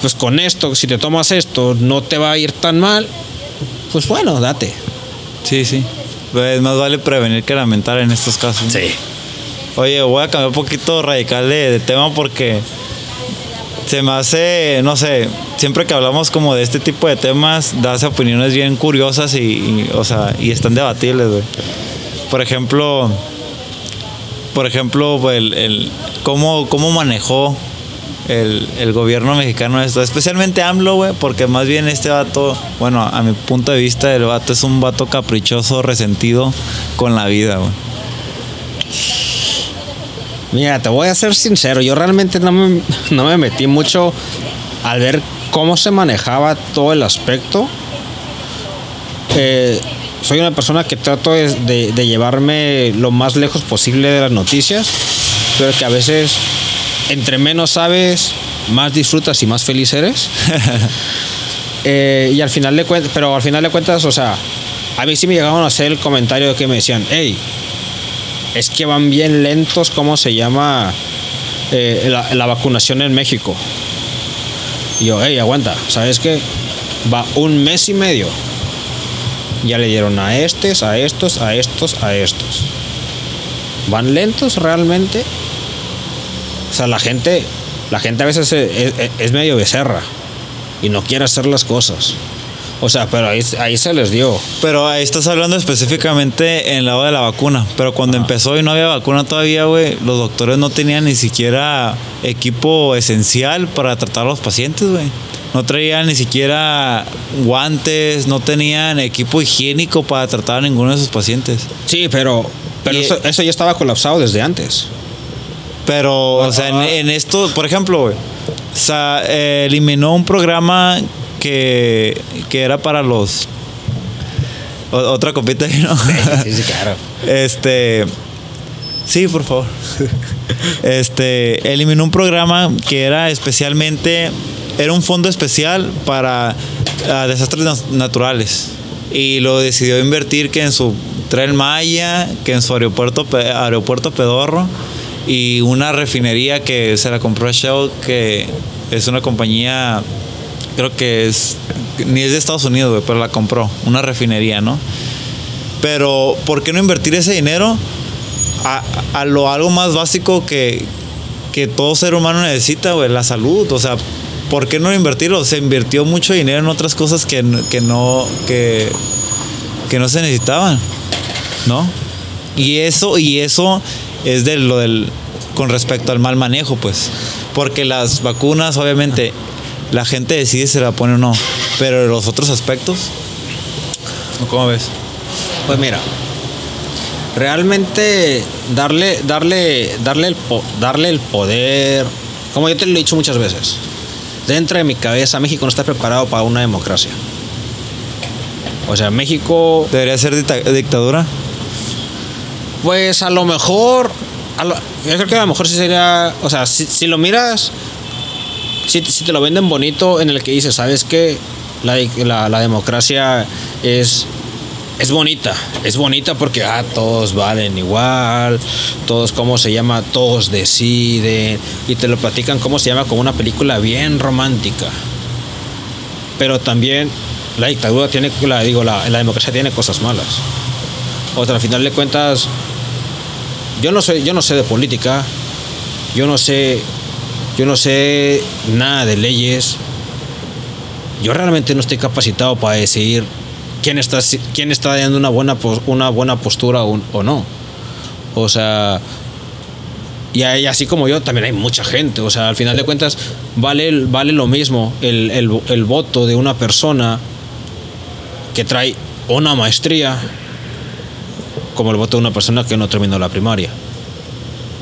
Pues con esto, si te tomas esto, no te va a ir tan mal, pues bueno, date. Sí, sí. Pues más vale prevenir que lamentar en estos casos. Oye, voy a cambiar un poquito radical de, de tema porque se me hace, no sé, siempre que hablamos como de este tipo de temas, das opiniones bien curiosas y, o sea, y están debatibles, güey. Por ejemplo, por ejemplo, el, el- cómo, cómo manejó el, el gobierno mexicano esto, especialmente AMLO, güey, porque más bien este vato, bueno, a mi punto de vista, el vato es un vato caprichoso, resentido con la vida, güey. Mira, te voy a ser sincero, yo realmente no me, no me metí mucho al ver cómo se manejaba todo el aspecto. Eh, soy una persona que trato de, de- de llevarme lo más lejos posible de las noticias, pero que a veces entre menos sabes, más disfrutas y más feliz eres. Eh, y al final de cuentas, pero al final de cuentas, o sea, a mí sí me llegaron a hacer el comentario de que me decían, hey, es que van bien lentos, ¿cómo se llama? Eh, la, la vacunación en México. Y yo, hey, aguanta, ¿sabes qué? Va un mes y medio. Ya le dieron a estos, a estos, a estos, a estos. ¿Van lentos realmente? O sea, la gente, la gente a veces es, es- es medio becerra y no quiere hacer las cosas. O sea, pero ahí, ahí se les dio. Pero ahí estás hablando específicamente en el lado de la vacuna. Pero cuando empezó y no había vacuna todavía, güey, los doctores no tenían ni siquiera equipo esencial para tratar a los pacientes, güey. No traían ni siquiera guantes, no tenían equipo higiénico para tratar a ninguno de sus pacientes. Sí, pero, pero Y- eso, eso ya estaba colapsado desde antes. Pero, o sea, en, en esto, por ejemplo, güey, o sea, eh, eliminó un programa que, que era para los... o- otra copita ¿no? Sí, sí, claro. Este. Sí, por favor. Este. Eliminó un programa que era especialmente. Era un fondo especial para ah, desastres naturales. Y lo decidió invertir que en su tren Maya, que en su aeropuerto, aeropuerto Pedorro. Y una refinería que se la compró Shell, que es una compañía. Creo que es. Ni es de Estados Unidos, pero la compró. Una refinería, ¿no? Pero, ¿por qué no invertir ese dinero a, a lo algo más básico que, que todo ser humano necesita, güey? La salud. O sea, ¿por qué no invertirlo? Se invirtió mucho dinero en otras cosas que, que no. Que, que no se necesitaban. ¿No? Y eso, y eso es de lo del. con respecto al mal manejo, pues. Porque las vacunas, obviamente, la gente decide si se la pone o no. Pero los otros aspectos. ¿Cómo ves? Pues mira, realmente darle, darle, darle el, po- darle el poder, como yo te lo he dicho muchas veces, dentro de mi cabeza México no está preparado para una democracia. O sea, México, ¿Debería ser dicta- dictadura? pues a lo mejor, a lo- yo creo que a lo mejor sí sería, o sea, si, si lo miras, si, te lo venden bonito en el que dices, ¿sabes qué? La, la, democracia es, es bonita, es bonita porque ah, todos valen igual, todos, ¿cómo se llama? Todos deciden y te lo platican, ¿cómo se llama? Como una película bien romántica. Pero también la dictadura tiene, la, digo, la, la democracia tiene cosas malas. O sea, al final de cuentas, yo no sé, yo no sé de política, yo no sé, yo no sé nada de leyes. Yo realmente no estoy capacitado para decidir quién está, quién está dando una buena, una buena postura o, no. O sea, y así como yo, también hay mucha gente. O sea, al final de cuentas, vale, vale lo mismo el, el- el voto de una persona que trae una maestría como el voto de una persona que no terminó la primaria.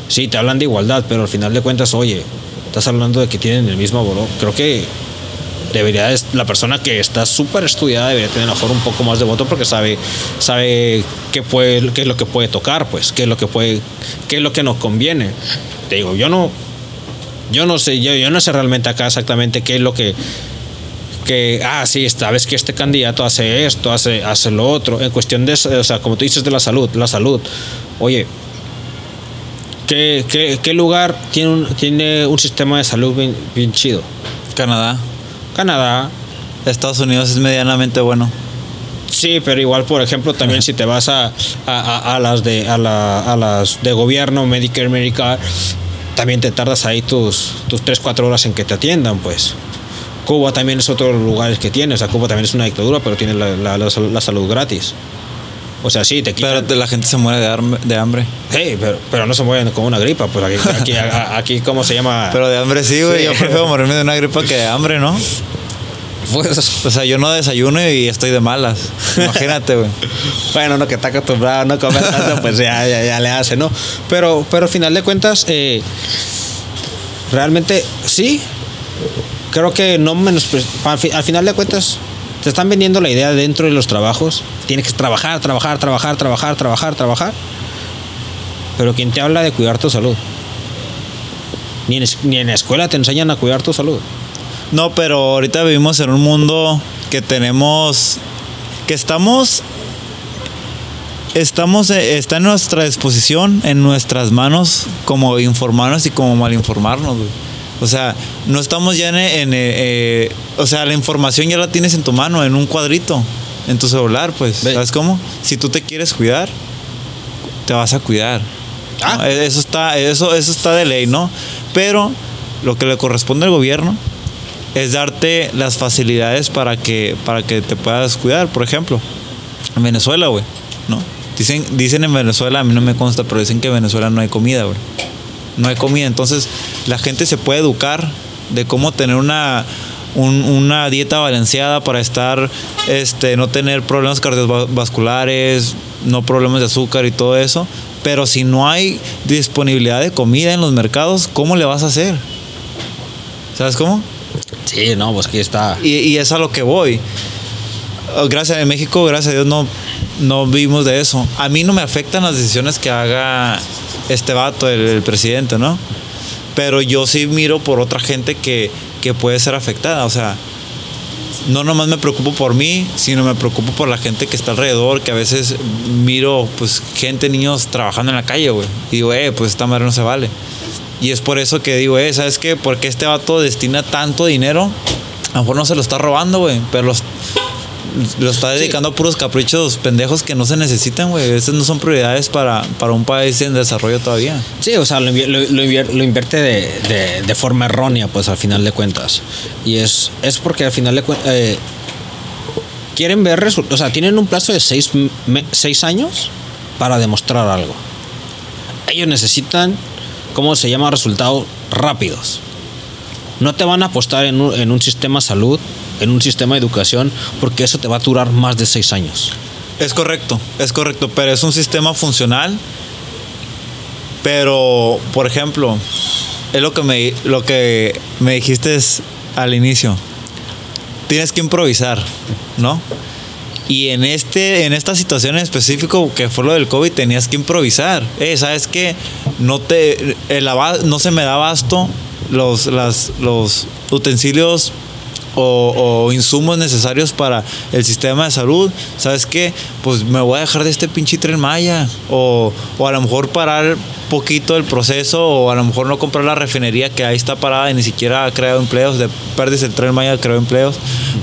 Sí, te hablan de igualdad, pero al final de cuentas, oye, estás hablando de que tienen el mismo valor. Creo que debería la persona que está súper estudiada debería tener mejor un poco más de voto porque sabe sabe qué puede qué es lo que puede tocar pues qué es lo que puede qué es lo que nos conviene te digo yo no yo no sé yo, yo no sé realmente acá exactamente qué es lo que que ah sí sabes que este candidato hace esto hace hace lo otro en cuestión de o sea como tú dices de la salud la salud oye ¿Qué, qué, qué lugar tiene un, tiene un sistema de salud bien, bien chido? Canadá. Canadá, Estados Unidos es medianamente bueno. Sí, pero igual, por ejemplo, también si te vas a, a, las de a, la- a las de gobierno, Medicare, Medicaid, también te tardas ahí tus, tus 3, 4 horas en que te atiendan, pues. Cuba también es otro lugares que tiene, o sea, Cuba también es una dictadura, pero tiene la, la salud gratis. O sea, sí, te quitan. Pero la gente se muere de, hambre. Hey, pero, pero no se mueren con una gripa. Pues aquí, aquí, ¿cómo se llama? Pero de hambre sí, güey. Sí. Yo prefiero morirme de una gripa que de hambre, ¿no? Pues, O sea, yo no desayuno y estoy de malas. Imagínate, güey. bueno, no que está acostumbrado a no comer tanto, pues ya, ya, ya le hace, ¿no? Pero, pero al final de cuentas, eh, realmente sí. Creo que no menos. Al final de cuentas, te están vendiendo la idea dentro de los trabajos. Tienes que trabajar, trabajar, trabajar, trabajar, trabajar, trabajar. Pero ¿quién te habla de cuidar tu salud? Ni en, ni en la escuela te enseñan a cuidar tu salud. No, pero ahorita vivimos en un mundo que tenemos. que estamos. Estamos, eh, está en nuestra disposición, en nuestras manos, como informarnos y como malinformarnos, güey. O sea, no estamos ya en, en, eh, eh, o sea, la información ya la tienes en tu mano, en un cuadrito, en tu celular, pues. Ve. ¿Sabes cómo? Si tú te quieres cuidar, te vas a cuidar. Ah. ¿no? Eso está, eso, eso está de ley, ¿no? Pero lo que le corresponde al gobierno es darte las facilidades para que, para que te puedas cuidar. Por ejemplo, en Venezuela, güey, ¿no? Dicen, dicen en Venezuela, a mí no me consta, pero dicen que en Venezuela no hay comida, güey. No hay comida. Entonces, la gente se puede educar de cómo tener una, un- una dieta balanceada para estar, este, no tener problemas cardiovasculares, no problemas de azúcar y todo eso. Pero si no hay disponibilidad de comida en los mercados, ¿cómo le vas a hacer? ¿Sabes cómo? Sí, no, pues aquí está. Y, y es a lo que voy. Oh, Gracias en México, gracias a Dios no, no vimos de eso. A mí no me afectan las decisiones que haga este vato, el, presidente, ¿no? Pero yo sí miro por otra gente que, que puede ser afectada. O sea, no nomás me preocupo por mí, sino me preocupo por la gente que está alrededor, que a veces miro, pues, gente, niños trabajando en la calle, güey. Y digo, eh, pues esta madre no se vale. Y es por eso que digo, eh, ¿sabes qué? Porque este vato destina tanto dinero, a lo mejor no se lo está robando, güey, pero los, lo está dedicando a puros caprichos pendejos que no se necesitan, güey. Esas no son prioridades para, para un país en desarrollo todavía. Sí, o sea, lo, lo- lo invier- lo invierte de, de- de forma errónea, pues al final de cuentas. Y es, es porque al final de cuentas quieren ver resultados, o sea, tienen un plazo de seis, seis años para demostrar algo. Ellos necesitan, ¿cómo se llama? Resultados rápidos. No te van a apostar en un, en un sistema de salud, en un sistema de educación, porque eso te va a durar más de seis años. Es correcto, es correcto, pero es un sistema funcional. Pero, por ejemplo, es lo que me, lo que me dijiste al inicio. Tienes que improvisar, ¿no? Y en, este, en esta situación en específico, que fue lo del COVID, tenías que improvisar. Eh, ¿Sabes qué? No, te, el no se me da abasto los, los utensilios o, insumos necesarios para el sistema de salud, ¿sabes qué? Pues me voy a dejar de este pinche tren Maya. O, o a lo mejor parar poquito el proceso, o a lo mejor no comprar la refinería que ahí está parada y ni siquiera ha creado empleos. De pérdidas el tren Maya creó empleos.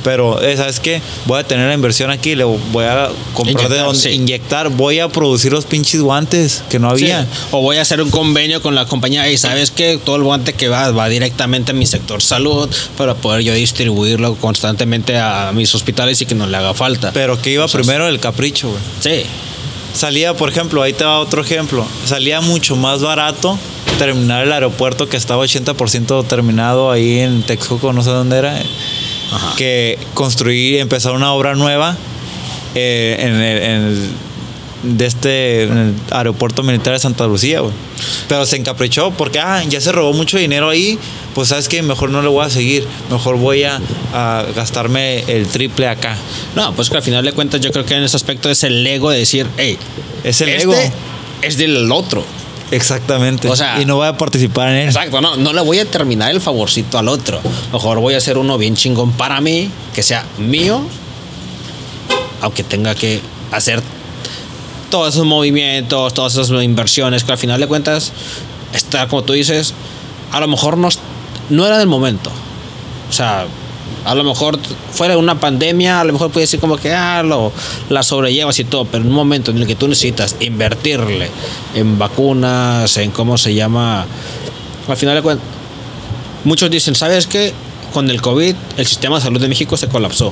Pero, eh, ¿sabes qué? Voy a tener la inversión aquí, le voy a comprar de donde sí. inyectar, voy a producir los pinches guantes que no había. Sí, O voy a hacer un convenio con la compañía y sabes que todo el guante que va va directamente a mi sector salud para poder yo distribuirlo constantemente a mis hospitales y que no le haga falta. Pero que iba primero el capricho, güey. Sí. Salía, por ejemplo, ahí te va otro ejemplo. Salía mucho más barato terminar el aeropuerto que estaba 80% terminado ahí en Texcoco, no sé dónde era, Ajá. que construir, empezar una obra nueva eh, en, el, en el- de este aeropuerto militar de Santa Lucía, güey. Pero se encaprichó porque ah, ya se robó mucho dinero ahí, pues sabes que mejor no le voy a seguir, mejor voy a, a gastarme el triple acá. No, pues que al final de cuentas yo creo que en ese aspecto es el ego de decir, hey, Es el este ego. es del otro. Exactamente. O sea- y no voy a participar en él. Exacto, no, no le voy a terminar el favorcito al otro. Mejor voy a hacer uno bien chingón para mí, que sea mío, aunque tenga que hacer todos esos movimientos, todas esas inversiones, que al final de cuentas, está como tú dices, a lo mejor no, no era del momento. O sea, a lo mejor fuera una pandemia, a lo mejor puedes decir como que ah, lo, la sobrellevas y todo, pero en un momento en el que tú necesitas invertirle en vacunas, en cómo se llama, al final de cuentas, muchos dicen, ¿sabes qué? Con el COVID, el sistema de salud de México se colapsó.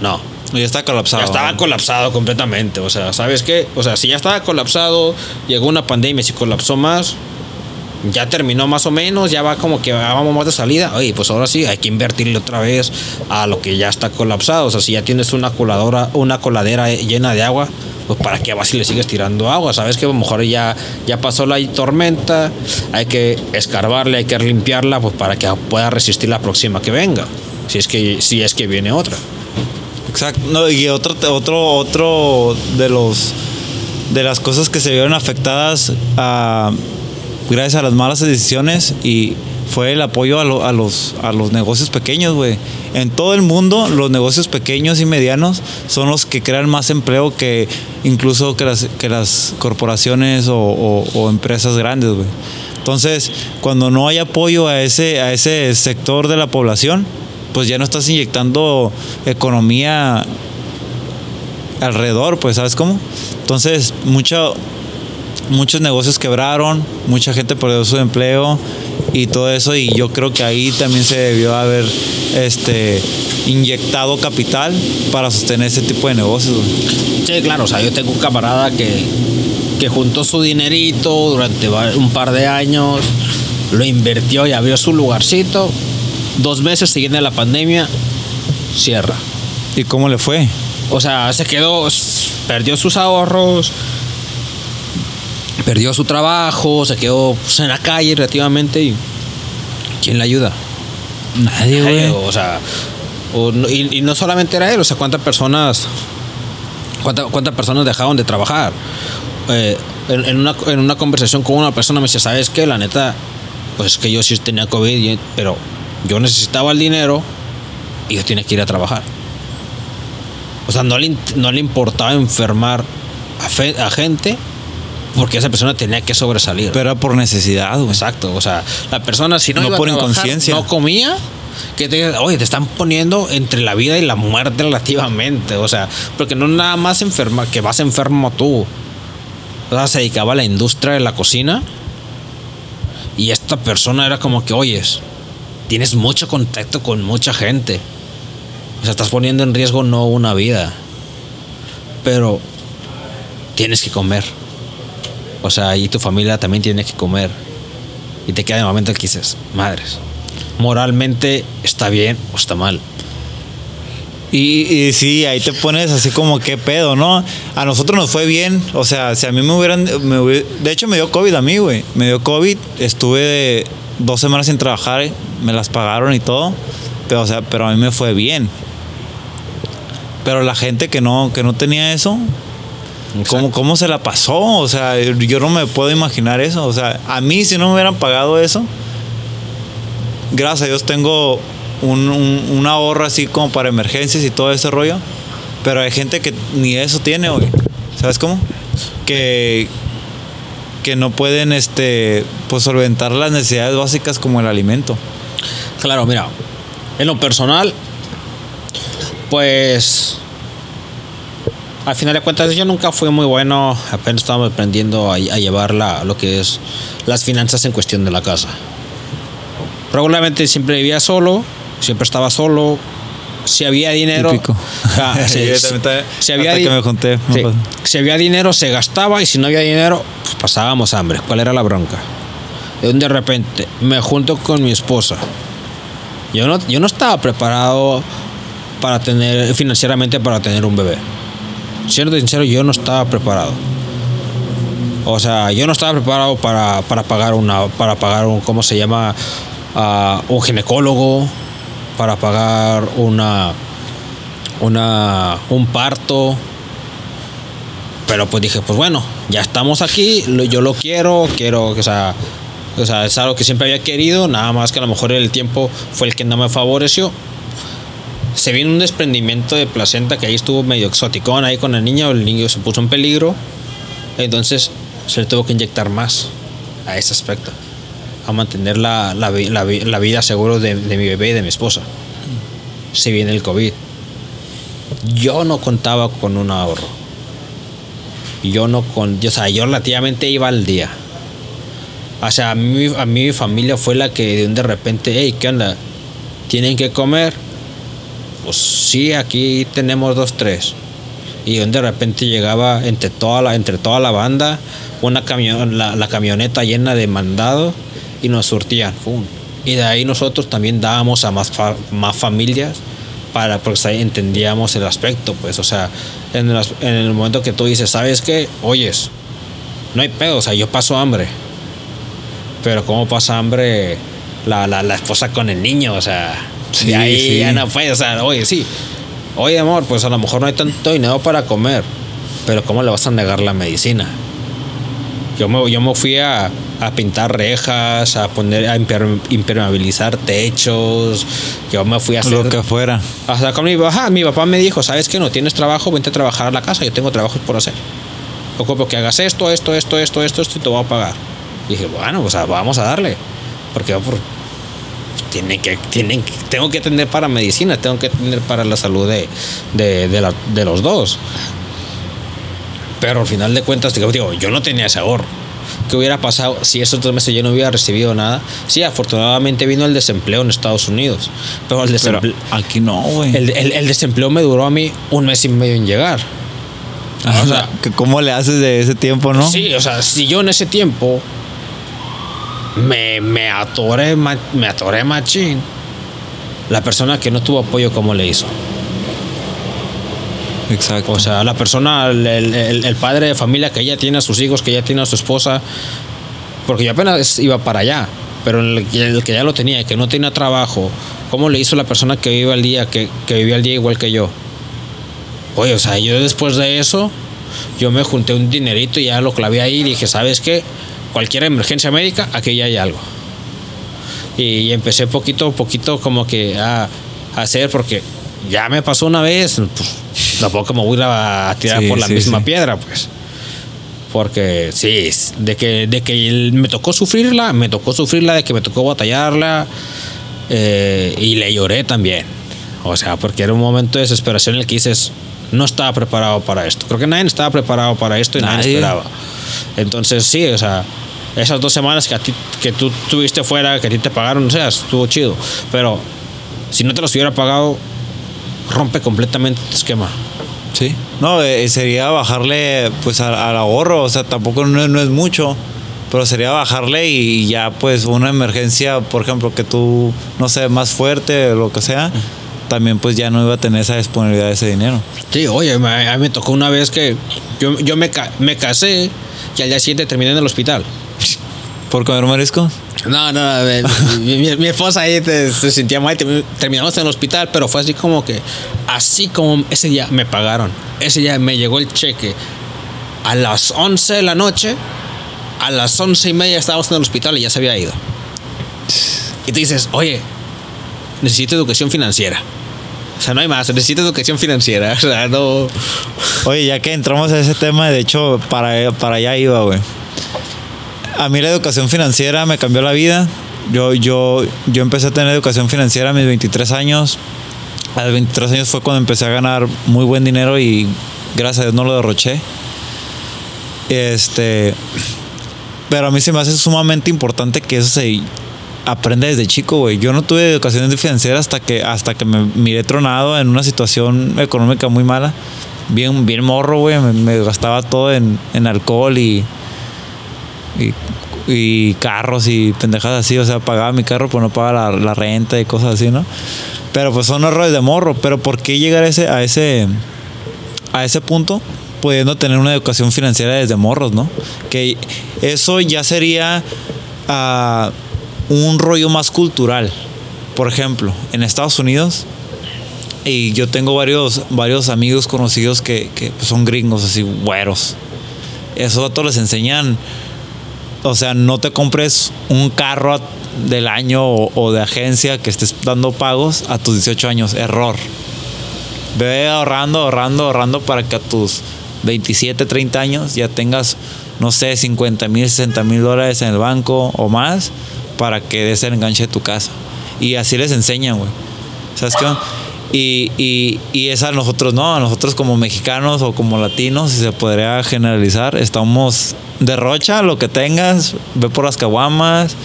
No. Ya está colapsado. Ya estaba colapsado completamente. O sea, ¿sabes qué? O sea, si ya estaba colapsado, llegó una pandemia y se colapsó más, ya terminó más o menos, ya va como que vamos más de salida. Oye, pues ahora sí, hay que invertirle otra vez a lo que ya está colapsado. O sea, si ya tienes una coladora, una coladera llena de agua, pues para qué vas y le sigues tirando agua. Sabes que a lo mejor ya, ya pasó la tormenta, hay que escarbarle, hay que limpiarla, pues para que pueda resistir la próxima que venga. Si es que, si es que viene otra. Exacto. No, y otro, otro, otro de los de las cosas que se vieron afectadas a, gracias a las malas decisiones y fue el apoyo a, lo- a los, a los negocios pequeños, güey. En todo el mundo, los negocios pequeños y medianos son los que crean más empleo que incluso que las, que las corporaciones o, o- o empresas grandes, güey. Entonces, cuando no hay apoyo a ese, a ese sector de la población, pues ya no estás inyectando economía alrededor, pues, ¿sabes cómo? Entonces, mucho, muchos negocios quebraron, mucha gente perdió su empleo y todo eso y yo creo que ahí también se debió haber este inyectado capital para sostener ese tipo de negocios. Sí, claro, o sea, yo tengo un camarada que, que juntó su dinerito durante un par de años, lo invirtió y abrió su lugarcito. Dos meses siguiendo la pandemia, cierra. ¿Y cómo le fue? O sea, se quedó, perdió sus ahorros, perdió su trabajo, se quedó pues, en la calle relativamente y ¿quién le ayuda? Nadie, Nadie, O sea, o y, y no solamente era él, o sea, cuántas personas, cuánta- cuántas personas dejaron de trabajar. Eh, en, en una, en una conversación con una persona me decía, ¿sabes qué? La neta, pues es que yo sí tenía COVID, pero yo necesitaba el dinero y yo tenía que ir a trabajar. O sea, no le, no le importaba enfermar a, fe- a gente porque esa persona tenía que sobresalir. Pero era por necesidad, güey. Exacto, o sea, la persona si no, No iba a por trabajar, inconsciencia. no comía, que te, oye, te están poniendo entre la vida y la muerte relativamente, o sea, porque no nada más enferma, que vas enfermo tú. O sea, se dedicaba a la industria de la cocina y esta persona era como que, oyes, tienes mucho contacto con mucha gente. O sea, estás poniendo en riesgo no una vida, pero tienes que comer. O sea, y tu familia también tiene que comer. Y te queda el momento que dices, madres, moralmente está bien o está mal. Y, sí, ahí te pones así como qué pedo, ¿no? A nosotros nos fue bien. O sea, si a mí me hubieran. de hecho, me dio COVID a mí, güey. Me dio COVID. Estuve dos semanas sin trabajar. Me las pagaron y todo. Pero, o sea, pero a mí me fue bien. Pero la gente que no, que no tenía eso, ¿cómo, ¿cómo se la pasó? O sea, yo no me puedo imaginar eso. O sea, a mí si no me hubieran pagado eso, gracias a Dios tengo un, un- un ahorro así como para emergencias y todo ese rollo. Pero hay gente que ni eso tiene, güey. ¿Sabes cómo? Que, que no pueden este, pues, solventar las necesidades básicas como el alimento. Claro, mira, en lo personal, pues al final de cuentas yo nunca fui muy bueno, apenas estábamos aprendiendo a, a llevar la- lo que es las finanzas en cuestión de la casa. Regularmente siempre vivía solo, siempre estaba solo. Si había dinero. Ah, también estaba- si había di- me junté, sí. si había dinero se gastaba y si no había dinero pues pasábamos hambre. ¿Cuál era la bronca? De repente me junto con mi esposa. Yo no, yo no estaba preparado para tener financieramente para tener un bebé. Siendo sincero, yo no estaba preparado. O sea, yo no estaba preparado para, para pagar una para pagar un cómo se llama Ah, un ginecólogo para pagar una una un parto. Pero pues dije, pues bueno, ya estamos aquí, yo lo quiero, quiero, o sea, o sea, es algo que siempre había querido, nada más que a lo mejor el tiempo fue el que no me favoreció. Se vino un desprendimiento de placenta que ahí estuvo medio exoticón ahí con el niño, el niño se puso en peligro, entonces se le tuvo que inyectar más a ese aspecto, a mantener la, la vi- la vi- la vida seguro de, mi bebé y de mi esposa. Se viene el COVID. Yo no contaba con un ahorro. Yo no con, o sea, yo relativamente iba al día. O sea, a mí, a mí mi familia fue la que de repente, hey, ¿qué onda? Tienen que comer. pues sí, aquí tenemos dos, tres. Y de repente llegaba entre toda la, entre toda la banda una camión, la, la camioneta llena de mandado y nos surtían. ¡pum! Y de ahí nosotros también dábamos a más, fa- más familias para porque ahí entendíamos el aspecto, pues, o sea, en el, en el momento que tú dices, ¿sabes qué? Oyes, no hay pedo, o sea, yo paso hambre. Pero ¿cómo pasa hambre la, la, la esposa con el niño? O sea, Sí, de ahí sí. ya no puede, o sea, oye, sí. Oye, amor, pues a lo mejor no hay tanto dinero para comer, pero ¿cómo le vas a negar la medicina? Yo me, yo me fui a, a pintar rejas, a poner, a imper- impermeabilizar techos. Yo me fui a hacer. Lo que fuera. Hasta con mi, ajá, mi papá me dijo, ¿sabes qué? No tienes trabajo, vente a trabajar a la casa, yo tengo trabajos por hacer. Ocupo que hagas esto, esto, esto, esto, esto, esto y te voy a pagar. Y dije, bueno, pues ah, vamos a darle. Porque por, tienen que, tienen, que- tengo que atender para medicina, tengo que atender para la salud de, de, de la- de los dos. Pero al final de cuentas, digo, digo, yo no tenía ese ahorro. ¿Qué hubiera pasado si esos dos meses yo no hubiera recibido nada? Sí, afortunadamente vino el desempleo en Estados Unidos. Pero el desempleo, aquí no, güey. el, el- el desempleo me duró a mí un mes y medio en llegar. Ah, o sea- ¿Cómo le haces de ese tiempo, no? Sí, o sea, si yo en ese tiempo me, me atoré, me atoré machín, la persona que no tuvo apoyo, ¿cómo le hizo? Exacto. O sea, la persona, el, el- padre de familia que ya tiene a sus hijos, que ya tiene a su esposa, porque yo apenas iba para allá, pero el, que ya lo tenía que no tenía trabajo, ¿cómo le hizo la persona que vive al día, que, que vivía al día igual que yo? Oye, o sea, yo después de eso, yo me junté un dinerito y ya lo clavé ahí y dije, ¿sabes qué? Cualquier emergencia médica, aquí ya hay algo. Y, empecé poquito a poquito como que a, a hacer, porque ya me pasó una vez, pues tampoco me voy a tirar Sí, por la sí, misma sí. piedra, pues. Porque sí, de que, de que me tocó sufrirla, me tocó sufrirla, de que me tocó batallarla eh, y le lloré también. O sea, porque era un momento de desesperación en el que dices, no estaba preparado para esto. Creo que nadie estaba preparado para esto y nadie, Nadie. esperaba. Entonces sí, o sea, esas dos semanas que, a ti, que tú tuviste fuera, que a ti te pagaron, o sea, estuvo chido. Pero si no te los hubiera pagado, rompe completamente tu esquema. Sí. No, eh, sería bajarle pues al, al ahorro, o sea, tampoco no, es- no es mucho, pero sería bajarle y ya pues una emergencia, por ejemplo, que tú, no sé, más fuerte o lo que sea, también pues ya no iba a tener esa disponibilidad de ese dinero. Sí, oye, a mí me tocó una vez que yo, yo me, ca- me casé y al día siguiente terminé en el hospital. ¿Por comer mariscos? No, no, mi, mi- mi esposa ahí te- se sentía mal, termi- terminamos en el hospital, pero fue así como que, así como ese día me pagaron, ese día me llegó el cheque a las 11 de la noche, a las 11 y media estábamos en el hospital y ya se había ido. Y te dices, oye, necesito educación financiera. O sea, no hay más, necesito educación financiera. O sea, no... Oye, ya que entramos a ese tema, de hecho, para, para allá iba, güey. A mí la educación financiera me cambió la vida. Yo, yo, yo empecé a tener educación financiera a mis 23 años. A los 23 años fue cuando empecé a ganar muy buen dinero y gracias a Dios no lo derroché. Este, pero a mí se me hace sumamente importante que eso se aprenda desde chico, güey. Yo no tuve educación financiera hasta que, hasta que me miré tronado en una situación económica muy mala. Bien, bien morro, güey. Me, gastaba todo en, en alcohol y, y, y carros y pendejadas así. O sea, pagaba mi carro, pero no pagaba la, la renta y cosas así, ¿no? Pero pues son errores de morro. Pero ¿por qué llegar a ese, a ese, a ese punto? Pudiendo tener una educación financiera desde morros, ¿no? Que eso ya sería ah, un rollo más cultural. Por ejemplo, en Estados Unidos, y yo tengo varios, varios amigos conocidos que, que pues, son gringos, así, güeros. Esos datos les enseñan, o sea, no te compres un carro del año o, o de agencia que estés dando pagos a tus 18 años. Error. Ve ahorrando, ahorrando, ahorrando para que a tus 27, 30 años ya tengas, no sé, 50 mil, 60 mil dólares en el banco o más para que des el enganche de tu casa. Y así les enseñan, güey. ¿Sabes qué? Y, y, y es a nosotros, no, a nosotros como mexicanos o como latinos, si se podría generalizar, estamos derrocha lo que tengas, ve por las caguamas.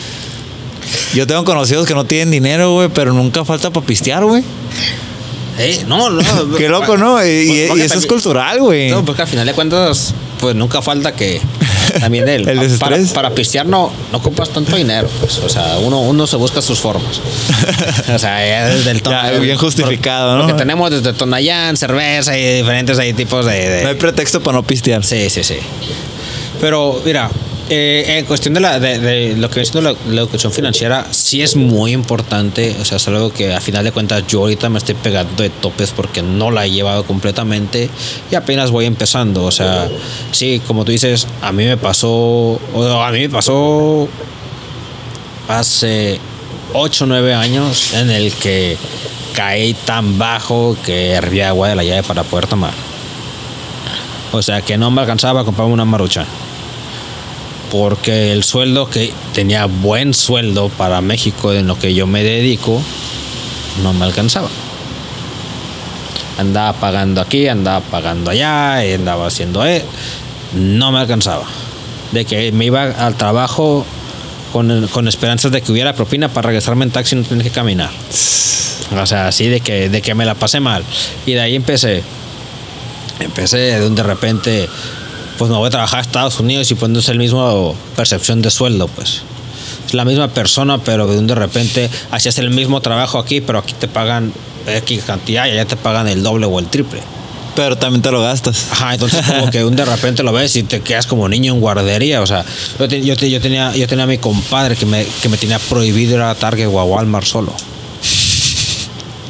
Yo tengo conocidos que no tienen dinero, güey, pero nunca falta para pistear, güey. Eh, no, no. Qué loco, ¿no? Y, Porque y eso es cultural, güey. No, porque al final de cuentas, pues nunca falta que también el, El para, para pistear no, no ocupas tanto dinero. pues, o sea, uno, uno se busca sus formas. o sea, ya desde el Ya, bien justificado, ¿no? Porque tenemos desde Tonayán, cerveza y diferentes ahí tipos de. de- No hay pretexto para no pistear. Sí, sí, sí. Pero, mira, eh, en cuestión de, la, de, lo que siendo la, la educación financiera, sí es muy importante. O sea, es algo que a final de cuentas yo ahorita me estoy pegando de topes porque no la he llevado completamente y apenas voy empezando. O sea, sí, como tú dices, a mí me pasó, a mí me pasó hace 8 o 9 años en el que caí tan bajo que hervía agua de la llave para poder tomar. O sea que no me alcanzaba a comprarme una marucha. Porque el sueldo que tenía buen sueldo para México en lo que yo me dedico no me alcanzaba. Andaba pagando aquí, andaba pagando allá, andaba haciendo eh, no me alcanzaba. De que me iba al trabajo con, con esperanzas de que hubiera propina para regresarme en taxi y no tener que caminar. O sea, así de que, de que me la pasé mal. Y de ahí empecé empecé de un de repente pues me voy a trabajar a Estados Unidos y pues no es el mismo percepción de sueldo pues es la misma persona pero de un de repente hacías el mismo trabajo aquí pero aquí te pagan X cantidad y allá te pagan el doble o el triple Pero también te lo gastas. Ajá, entonces como que un de repente lo ves y te quedas como niño en guardería. O sea, yo, te- yo, te- yo tenía, yo tenía a mi compadre que me, que me tenía prohibido ir a Target o a Walmart solo.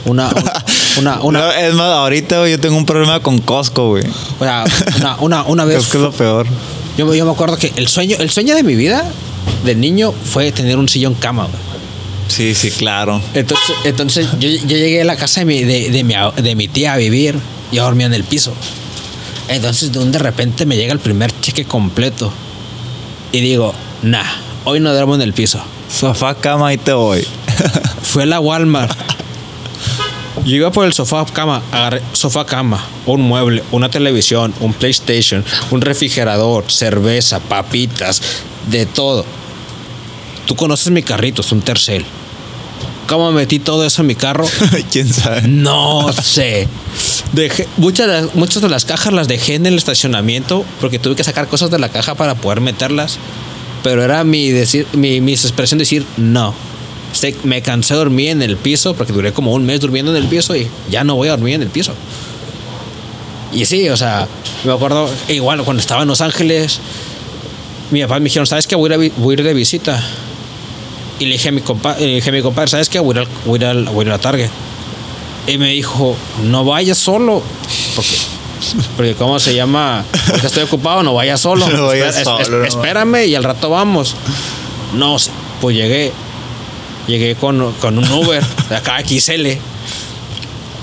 Una, una, una, No, es más, ahorita güey, yo tengo un problema con Costco, güey. o sea, una, una, una Creo vez que es lo peor. Yo, yo me acuerdo que el sueño, el sueño de mi vida de niño fue tener un sillón cama. güey. Sí, sí, claro. Entonces, entonces yo, yo llegué a la casa de mi, de, de mi, de mi tía a vivir y dormía en el piso. Entonces de un de repente me llega el primer cheque completo y digo, nah, hoy no duermo en el piso. Sofá, cama y te voy. Fui a la Walmart. Yo iba por el sofá cama, agarré sofá cama, un mueble, una televisión, un PlayStation, un refrigerador, cerveza, papitas, de todo. Tú conoces mi carrito, es un tercel. ¿Cómo metí todo eso en mi carro? ¿Quién sabe? No sé. Dejé, muchas, de las, muchas de las cajas las dejé en el estacionamiento porque tuve que sacar cosas de la caja para poder meterlas. Pero era mi, decir, mi, mi expresión decir no. Me cansé de dormir en el piso porque duré como un mes durmiendo en el piso y ya no voy a dormir en el piso. Y sí, o sea, me acuerdo, igual cuando estaba en Los Ángeles, mi papá me dijeron, ¿sabes qué? Voy a ir, voy a ir de visita. Y le dije a mi, compa le dije a mi compadre, ¿sabes qué? Voy a ir, voy a ir voy a ir a la Target. Y me dijo, no vayas solo. Porque, porque ¿cómo se llama? Porque estoy ocupado, no vayas solo. No vayas Espera- es- solo, es- no. espérame y al rato vamos. No, pues llegué. Llegué con, con un Uber de acá XL.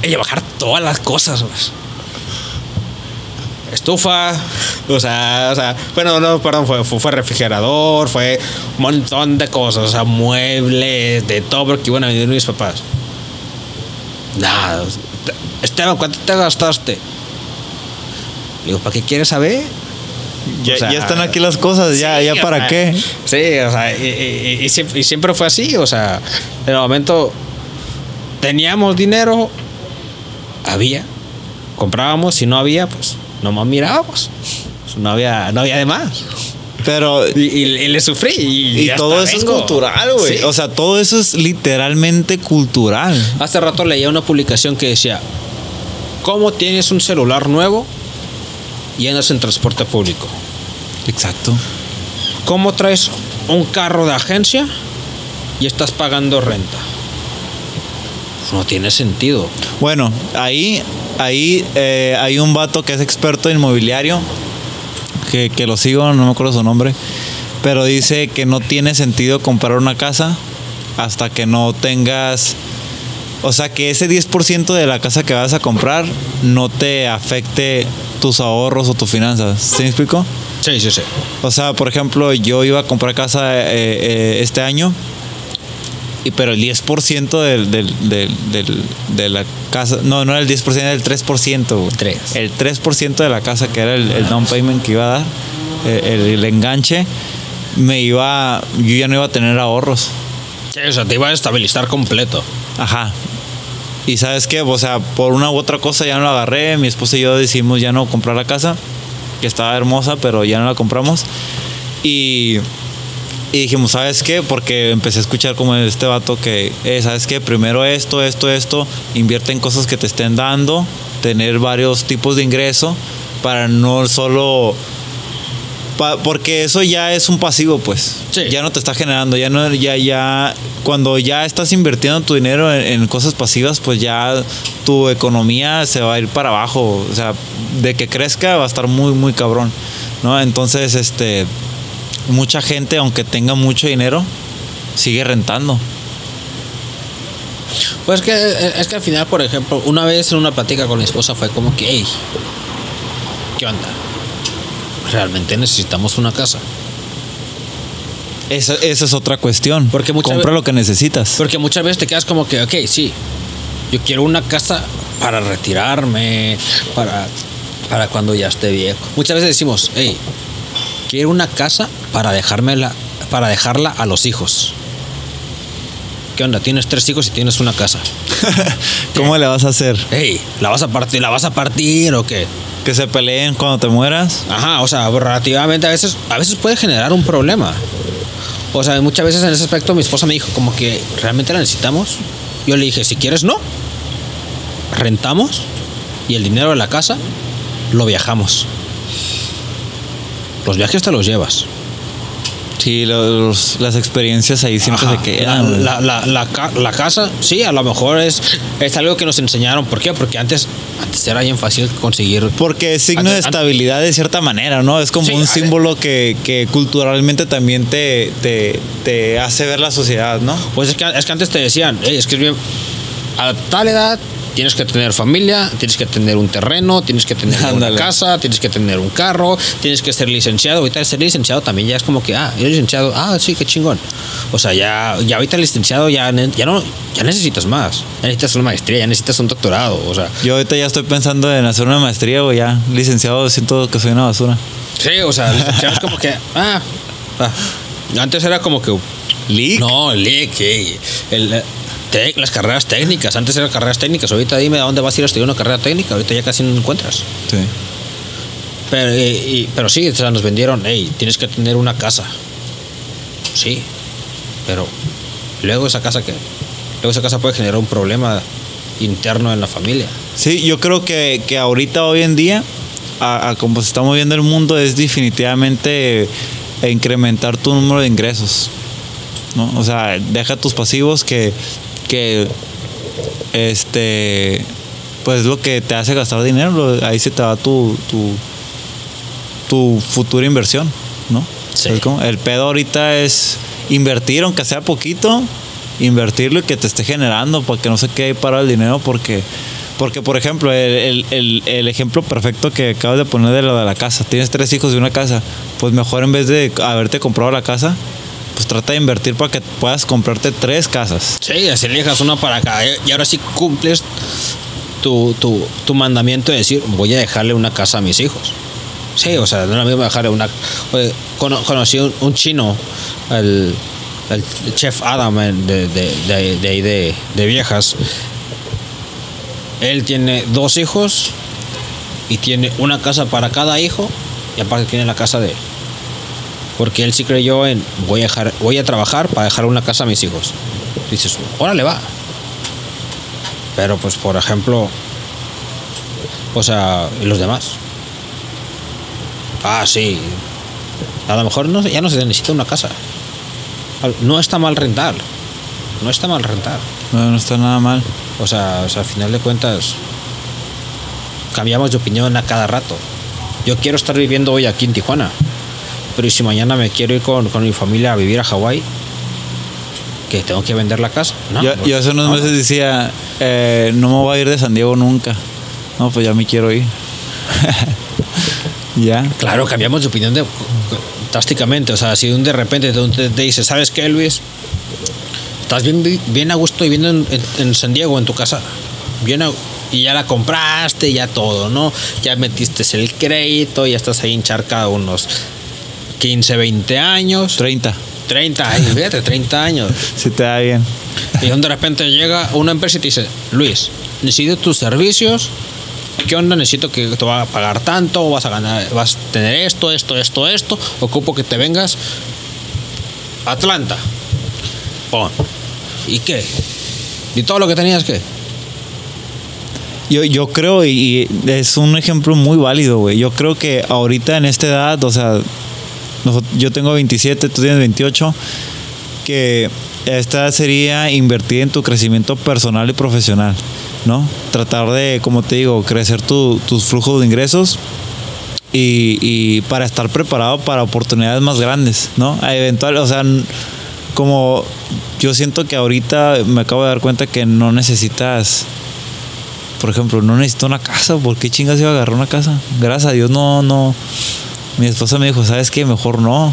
Y a bajar todas las cosas. Estufa, o sea, o sea, bueno, no, perdón, fue, fue, refrigerador, fue un montón de cosas, o sea, muebles, de todo, porque iban a mis papás. Nada. Esteban, ¿cuánto te gastaste? Le digo, ¿para qué quieres saber? Ya, O sea, ya están aquí las cosas, ya, Sí, ya para sea, qué. Sí, o sea, y, y- y siempre, y siempre fue así, o sea, en el momento teníamos dinero, había, comprábamos, si no había, pues nomás mirábamos. No había, no había de más. Pero Y, y- y le sufrí. Y, todo eso es cultural, güey. Sí. O sea, todo eso es literalmente cultural. Hace rato leía una publicación que decía, ¿cómo tienes un celular nuevo y andas en transporte público? Exacto. ¿Cómo traes un carro de agencia y estás pagando renta? No tiene sentido. Bueno, ahí, ahí eh, hay un vato que es experto en inmobiliario, que, que lo sigo, no me acuerdo su nombre, pero dice que no tiene sentido comprar una casa hasta que no tengas, o sea, que ese 10% de la casa que vas a comprar no te afecte tus ahorros o tus finanzas. ¿Sí me explico? Sí, sí, sí. O sea, por ejemplo, yo iba a comprar casa eh, eh, este año, y pero el 10% del, del, del, del- de la casa, no, no era el 10%, era el 3%. güey. Tres. El 3% de la casa, que era el, el down payment que iba a dar, eh, el, el enganche, me iba, yo ya no iba a tener ahorros. Sí, o sea, te iba a estabilizar completo. Ajá. Y sabes qué, o sea, por una u otra cosa ya no la agarré. Mi esposa y yo decidimos ya no comprar la casa, que estaba hermosa, pero ya no la compramos. Y, y dijimos, ¿sabes qué? Porque empecé a escuchar como este vato que, eh, ¿sabes qué? Primero esto, esto, esto, invierte en cosas que te estén dando, tener varios tipos de ingreso para no solo Pa- porque eso ya es un pasivo, pues. Sí. Ya no te está generando, ya no, ya, ya, cuando ya estás invirtiendo tu dinero en, en cosas pasivas, pues ya tu economía se va a ir para abajo. O sea, de que crezca va a estar muy, muy cabrón, ¿no? Entonces, este, mucha gente, aunque tenga mucho dinero, sigue rentando. Pues que es que al final, por ejemplo, una vez en una plática con mi esposa fue como que, hey, ¿qué onda? Realmente necesitamos una casa. Esa, esa es otra cuestión. Porque Compra ve- lo que necesitas. Porque muchas veces te quedas como que, ok, sí, yo quiero una casa para retirarme, para, para cuando ya esté viejo. Muchas veces decimos, hey, quiero una casa para dejármela, para dejarla a los hijos. ¿Qué onda? Tienes tres hijos y tienes una casa. ¿Cómo le vas a hacer? Hey, ¿la vas a partir? ¿La vas a partir o qué? Que se peleen cuando te mueras. Ajá, o sea, relativamente a veces, a veces puede generar un problema. O sea, muchas veces en ese aspecto mi esposa me dijo como que realmente la necesitamos. Yo le dije, si quieres no, rentamos y el dinero de la casa lo viajamos. Los viajes te los llevas. Sí, los- las experiencias ahí siempre Ajá, se quedan. La, la- la la casa, sí, a lo mejor es, es algo que nos enseñaron. ¿Por qué? Porque antes, antes era bien fácil conseguir Porque es signo Antes- de estabilidad de cierta manera, ¿no? Es como Sí, un a- símbolo que, que culturalmente también te, te, te hace ver la sociedad, ¿no? Pues es que, es que antes te decían, "Ey, es que es bien, a tal edad tienes que tener familia, tienes que tener un terreno, tienes que tener una Ándale. casa, tienes que tener un carro, tienes que ser licenciado. Ahorita ser licenciado también ya es como que, ah, eres licenciado, ah, sí, qué chingón. O sea, ya, ya ahorita licenciado ya, ya no, ya necesitas más. Ya necesitas una maestría, ya necesitas un doctorado. O sea, Yo ahorita ya estoy pensando en hacer una maestría, o ya licenciado, siento que soy una basura. sí, o sea, licenciado es como que, ah, ah. antes era como que, ¿Leak? No, LIC, ey, el, las carreras técnicas. Antes eran carreras técnicas. Ahorita dime a dónde vas a ir a estudiar una carrera técnica. Ahorita ya casi no encuentras. Sí. Pero, eh, y- pero sí, o sea, nos vendieron, hey, tienes que tener una casa. Sí, pero luego esa casa que luego esa casa puede generar un problema interno en la familia. Sí, yo creo que, que ahorita, hoy en día, a, a como se está moviendo el mundo, es definitivamente eh, incrementar tu número de ingresos. ¿no? O sea, deja tus pasivos que, que este pues lo que te hace gastar dinero, ahí se te va tu, tu, tu futura inversión, ¿no? El pedo ahorita es invertir, aunque sea poquito, invertirlo y que te esté generando para que no se quede parado el dinero porque porque por ejemplo el, el- el- el ejemplo perfecto que acabas de poner de lo de la casa. Tienes tres hijos de una casa. Pues mejor en vez de haberte comprado la casa pues trata de invertir para que puedas comprarte tres casas Sí, así le dejas una para acá. eh, Y ahora sí cumples tu, tu, tu mandamiento de decir, voy a dejarle una casa a mis hijos. Sí, o sea, no es lo mismo dejarle una... oye, cono- conocí un, un chino, el, chef Adam eh, de, de, de, de, de- viejas. Él tiene dos hijos y tiene una casa para cada hijo y aparte tiene la casa de. Porque él sí creyó en voy a dejar, voy a trabajar para dejar una casa a mis hijos. Dices, órale va. Pero pues por ejemplo, o sea, ¿y los demás? Ah, sí. A lo mejor no, ya no se necesita una casa. No está mal rentar. No está mal rentar. no, no está nada mal O sea, o sea, al final de cuentas, cambiamos de opinión a cada rato. Yo quiero estar viviendo hoy aquí en Tijuana, pero ¿y si mañana me quiero ir con, con mi familia a vivir a Hawái? ¿Que tengo que vender la casa? No, yo, pues, yo hace unos no. meses decía eh, no me voy a ir de San Diego nunca no pues ya me quiero ir ya Claro, cambiamos de opinión de, drásticamente. O sea, si un de repente te, te, dice, ¿sabes qué, Luis? Estás bien, bien a gusto viviendo en, en- en San Diego, en tu casa. Bien a- y ya la compraste, ya todo, ¿no? Ya metiste el crédito, ya estás ahí encharcado unos 15, 20 años. 30 30, 30, ay, fíjate, 30 años. Si te da bien. Y de repente llega una empresa y te dice, Luis, necesito tus servicios. ¿Qué onda? Necesito que te va a pagar tanto, vas a ganar, vas a tener esto, esto, esto, esto. Ocupo que te vengas Atlanta. Pon. ¿Y qué? ¿Y todo lo que tenías qué? Yo, yo creo, y, y es un ejemplo muy válido, güey. Yo creo que ahorita en esta edad, o sea, yo tengo 27, tú tienes 28, que esta sería invertir en tu crecimiento personal y profesional, ¿no? Tratar de, como te digo, crecer tu- tus flujos de ingresos y, para estar preparado para oportunidades más grandes, ¿no? A Eventual, o sea, como yo siento que ahorita me acabo de dar cuenta que no necesitas, por ejemplo, no necesito una casa, ¿por qué chingas iba a agarrar una casa? Gracias a Dios no, no. Mi esposa me dijo, ¿sabes qué? Mejor no.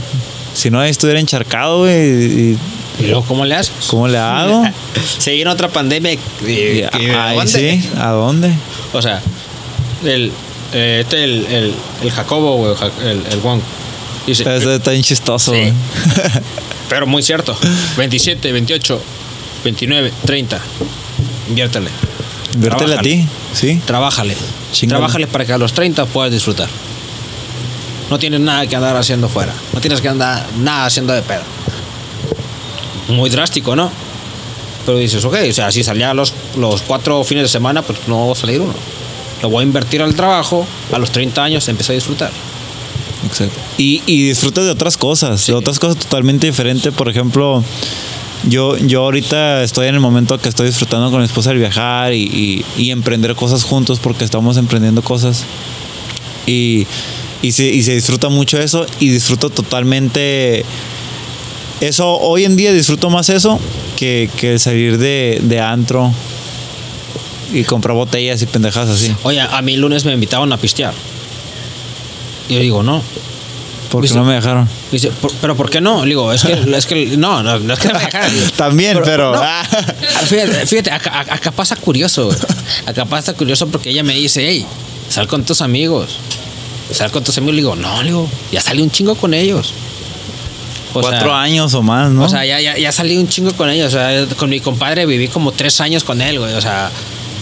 Si no, ahí estuviera encharcado, güey. y- ¿Y luego cómo le haces? ¿Cómo le hago? Se viene otra pandemia. y- y- ¿a dónde? sí, ¿a dónde? O sea, el, eh, este, el, el, el Jacobo, güey, el, el Wong. Dice, Eso está bien chistoso, Sí. pero muy cierto. 27, 28, 29, 30. Inviértele. Vértele a ti, ¿sí? Trabájale. Chingale. Trabájale para que a los 30 puedas disfrutar. No tienes nada que andar haciendo fuera. No tienes que andar nada haciendo de pedo. Muy drástico, ¿no? Pero dices, ok, o sea, si salía los, los cuatro fines de semana, pues no va a salir uno. Lo voy a invertir al trabajo, a los 30 años empecé a disfrutar. Exacto. Y, y disfrutas de otras cosas, de otras cosas totalmente diferentes. Por ejemplo, yo, yo ahorita estoy en el momento que estoy disfrutando con mi esposa el viajar y, y- y emprender cosas juntos porque estamos emprendiendo cosas. Y, y, se, y se disfruta mucho eso y disfruto totalmente... Eso, hoy en día disfruto más eso que, que el salir de, de antro y comprar botellas y pendejas así. Oye, a mí el lunes me invitaban a pistear. Y yo digo, no. Porque ¿Viste? no me dejaron. Dice, "¿Por- ¿pero por qué no? Le digo, es que, es que no, no, no es que me dejaran. También, pero- no. Fíjate, fíjate, acá, acá pasa curioso. güey. Acá pasa curioso porque ella me dice, hey, sal con tus amigos. Sal con tus amigos. Le digo, no, le digo, ya salí un chingo con ellos. O sea, Cuatro años o más, ¿no? O sea, ya, ya, ya salí un chingo con ellos. O sea, con mi compadre viví como tres años con él, güey. O sea,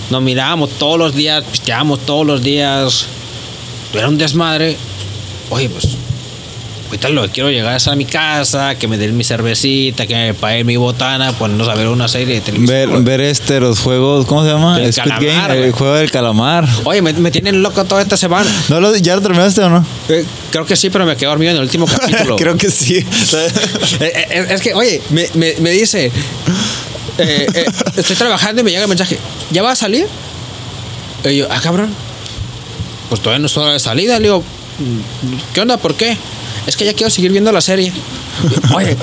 nos mirábamos todos los días, pisteábamos todos los días. Era un desmadre. Oye, pues, ahorita lo que quiero llegar es a mi casa, que me den mi cervecita, que me paguen mi botana, ponernos a ver una serie de televisión. ver, güey. ver este, los juegos, ¿cómo se llama? El Squid calamar, Game, el juego del calamar. Oye, me, me tienen loco toda esta semana. ¿No lo, ¿Ya lo terminaste o no? Eh, creo que sí, pero me quedé dormido en el último capítulo. Creo que sí. Eh, eh, es que, oye, me, me, me dice, eh, eh, estoy trabajando y me llega el mensaje, ¿ya va a salir? Y yo, ah, cabrón, pues todavía no es hora de salida. Le digo, "Mm, ¿qué onda? ¿Por qué? Es que ya quiero seguir viendo la serie. Oye,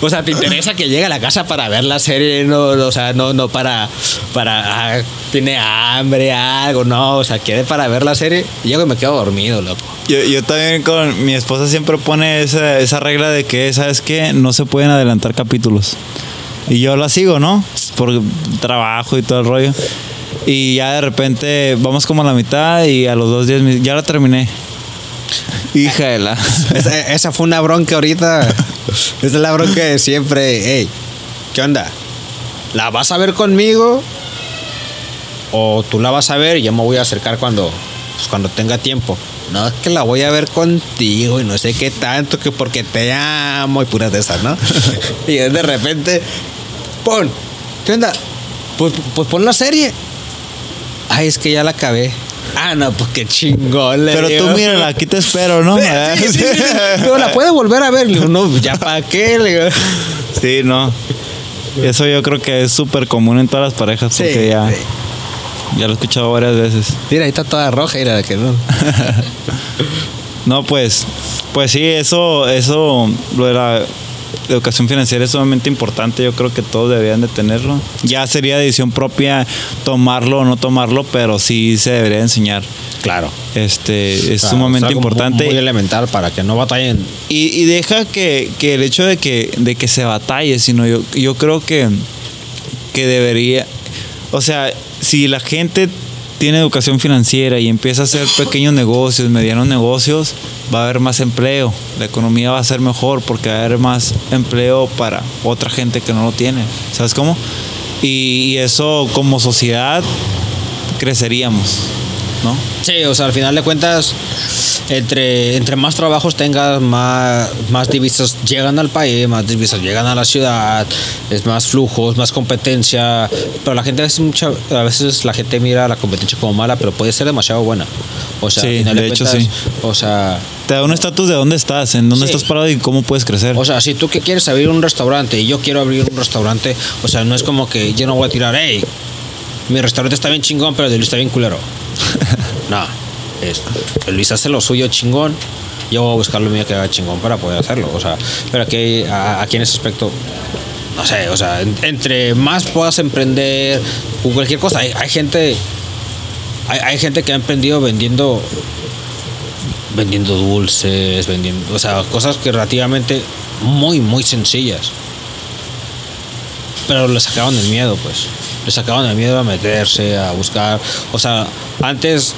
o sea, ¿te interesa que llegue a la casa para ver la serie? No, no, o sea, no, no para, para, ah, tiene hambre, algo, no, o sea, quiere para ver la serie. Y llego y me quedo dormido, loco. Yo, yo también con mi esposa siempre pone esa, esa regla de que, ¿sabes qué? No se pueden adelantar capítulos. Y yo la sigo, ¿no? Por trabajo y todo el rollo. Y ya de repente vamos como a la mitad y a los dos días ya la terminé. Hija de la... Esa, esa fue una bronca ahorita. Esa es la bronca de siempre. Hey, ¿qué onda? ¿La vas a ver conmigo? ¿O tú la vas a ver y yo me voy a acercar cuando, pues, cuando tenga tiempo? No, es que la voy a ver contigo y no sé qué tanto, que porque te amo y puras de esas, ¿no? y de repente, pon, ¿qué onda? Pues, pues pon la serie. Ay, es que ya la acabé. Ah, no, pues qué chingón. le Pero tú digo. mírala, aquí te espero, ¿no? Sí, sí, sí, sí. Pero la puede volver a ver. Le digo, no, ya para qué. Le digo. Sí, no. Eso yo creo que es súper común en todas las parejas porque ya, ya lo he escuchado varias veces. Mira, ahí está toda roja, mira, que no. No, pues, pues sí, eso, eso, lo de la educación financiera es sumamente importante. Yo creo que todos deberían de tenerlo. Ya sería decisión propia tomarlo o no tomarlo, pero sí se debería enseñar. Claro. Este, es sumamente importante. Muy elemental para que no batallen. Y, y deja que, que el hecho de que, de que se batalle, sino yo, yo creo que, que debería, o sea, si la gente tiene educación financiera y empieza a hacer pequeños negocios, medianos negocios, va a haber más empleo. La economía va a ser mejor porque va a haber más empleo para otra gente que no lo tiene. ¿Sabes cómo? Y, y eso como sociedad creceríamos, ¿no? Sí, o sea, al final de cuentas, entre, entre más trabajos tengas, más, más divisas llegan al país, más divisas llegan a la ciudad, es más flujos, más competencia. Pero la gente a veces, mucha, a veces la gente mira la competencia como mala, pero puede ser demasiado buena. O sea, Sí, al final de hecho, sí. O sea, Te da un estatus de dónde estás, en dónde Sí. estás parado y cómo puedes crecer. o sea, si tú que quieres abrir un restaurante y yo quiero abrir un restaurante, o sea, no es como que yo no voy a tirar, hey, mi restaurante está bien chingón, pero el de Luis está bien culero. no, Luis hace lo suyo chingón, yo voy a buscar lo mío que haga chingón para poder hacerlo. O sea, pero aquí, a- aquí en ese aspecto, no sé, o sea, en- entre más puedas emprender cualquier cosa, hay, gente, hay, hay gente que ha emprendido vendiendo vendiendo dulces, vendiendo, o sea, cosas que relativamente muy, muy sencillas. Pero le sacaban el miedo, pues. Le sacaban el miedo a meterse, a buscar. O sea, antes,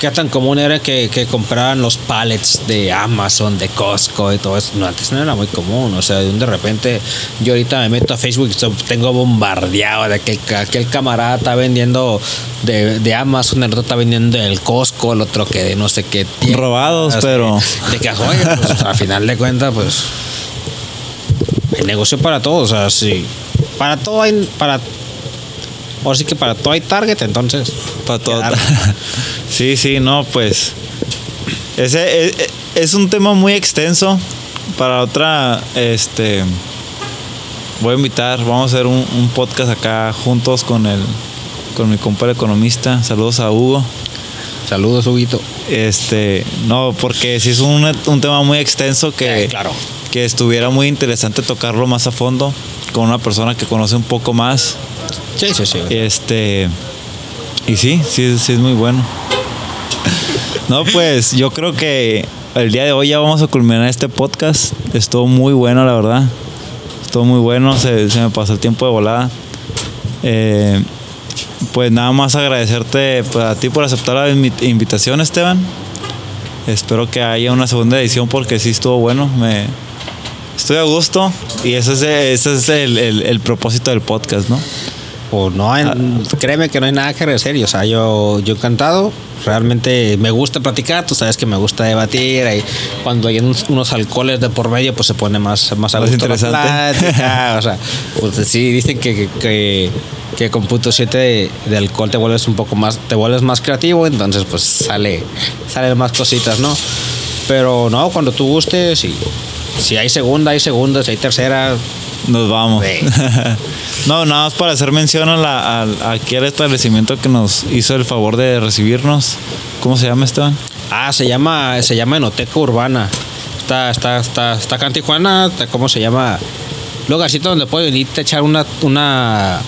¿qué tan común era que, que compraran los pallets de Amazon, de Costco y todo eso? No, antes no era muy común. O sea, de repente, yo ahorita me meto a Facebook y tengo bombardeado de que aquel, camarada está vendiendo de, de Amazon, el otro está vendiendo del Costco, el otro que de no sé qué. tienda, Robados, pero- De que, oye, pues, o al final de cuentas, pues. El negocio para todos, o sea, sí. Para todo hay. Para, ahora sí que para todo hay target, entonces. Para todo. Sí, sí, no, pues. Ese es, es un tema muy extenso. Para otra, este. Voy a invitar, vamos a hacer un, un podcast acá juntos con el con mi compa el economista. Saludos a Hugo. Saludos, Huguito. Este, no, porque sí es un, un tema muy extenso que, Sí, claro. que estuviera muy interesante tocarlo más a fondo con una persona que conoce un poco más. Sí, sí, sí. Este. Y sí, sí, sí es muy bueno. No, pues yo creo que el día de hoy ya vamos a culminar este podcast. Estuvo muy bueno, la verdad. Estuvo muy bueno, se, me pasó el tiempo de volada. Eh, pues nada más agradecerte pues, a ti por aceptar la invi- invitación, Esteban. Espero que haya una segunda edición porque sí estuvo bueno. Me, estoy a gusto y ese es, el propósito del podcast, ¿no? O no hay- créeme que no hay nada que agradecer. y, O sea, yo, yo encantado. Realmente me gusta platicar, tú sabes que me gusta debatir. Ahí, cuando hay unos, unos alcoholes de por medio, pues se pone más, más a gusto la interesante. plática, o sea, pues sí, dicen que, que, que, que con punto 7 de, de alcohol te vuelves un poco más, te vuelves más creativo, entonces pues sale, salen más cositas, ¿no? Pero no, cuando tú gustes, y si hay segunda, hay segunda, si hay tercera, Nos vamos. No, nada más para hacer mención a la, al- aquí al establecimiento que nos hizo el favor de recibirnos. ¿Cómo se llama Esteban? Ah, se llama, se llama Enoteca Urbana. Está, está, está, está acá en Tijuana, ¿cómo se llama? Lugarcito donde puedes venir a echar una, una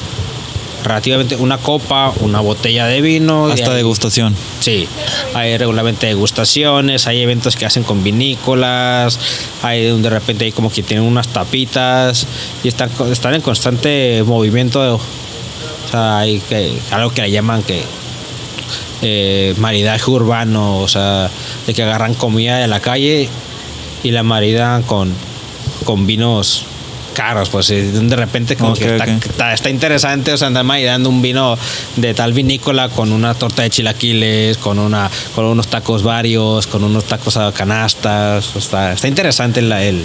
relativamente una copa, una botella de vino. Hasta degustación. Sí, hay regularmente degustaciones, hay eventos que hacen con vinícolas, hay de repente hay como que tienen unas tapitas y están, están en constante movimiento. O sea, hay que, algo que le llaman que eh, maridaje urbano, o sea, de que agarran comida de la calle y la maridan con, con vinos caros, pues de repente como Ok, que está, ok. está, está interesante, o sea, andar maridando un vino de tal vinícola con una torta de chilaquiles, con una con unos tacos varios, con unos tacos a canastas, está, está interesante la- el,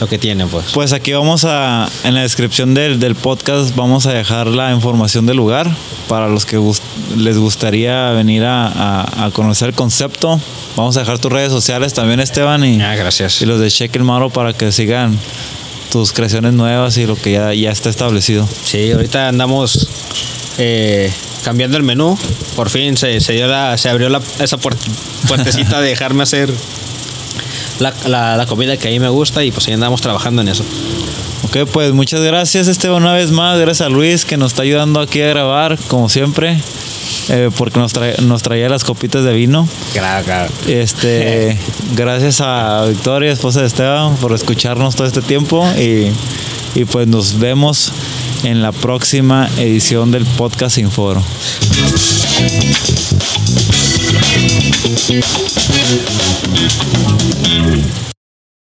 lo que tienen, pues. Pues aquí vamos a, en la descripción del, del podcast vamos a dejar la información del lugar para los que gust- les gustaría venir a, a- a conocer el concepto. Vamos a dejar tus redes sociales también, Esteban, y, Ah, gracias. y los de Check el Maro para que sigan tus creaciones nuevas y lo que ya, ya está establecido. Sí, ahorita andamos eh, cambiando el menú. Por fin se, se dio la, se abrió la, esa puer- puertecita de dejarme hacer la, la- la comida que a mí me gusta y pues ahí andamos trabajando en eso. Ok, pues muchas gracias Esteban una vez más, gracias a Luis que nos está ayudando aquí a grabar, como siempre, eh, porque nos, trae- nos traía las copitas de vino. Claro, claro. Este, gracias a Victoria, esposa de Esteban, por escucharnos todo este tiempo y, y pues nos vemos en la próxima edición del podcast Sin Foro.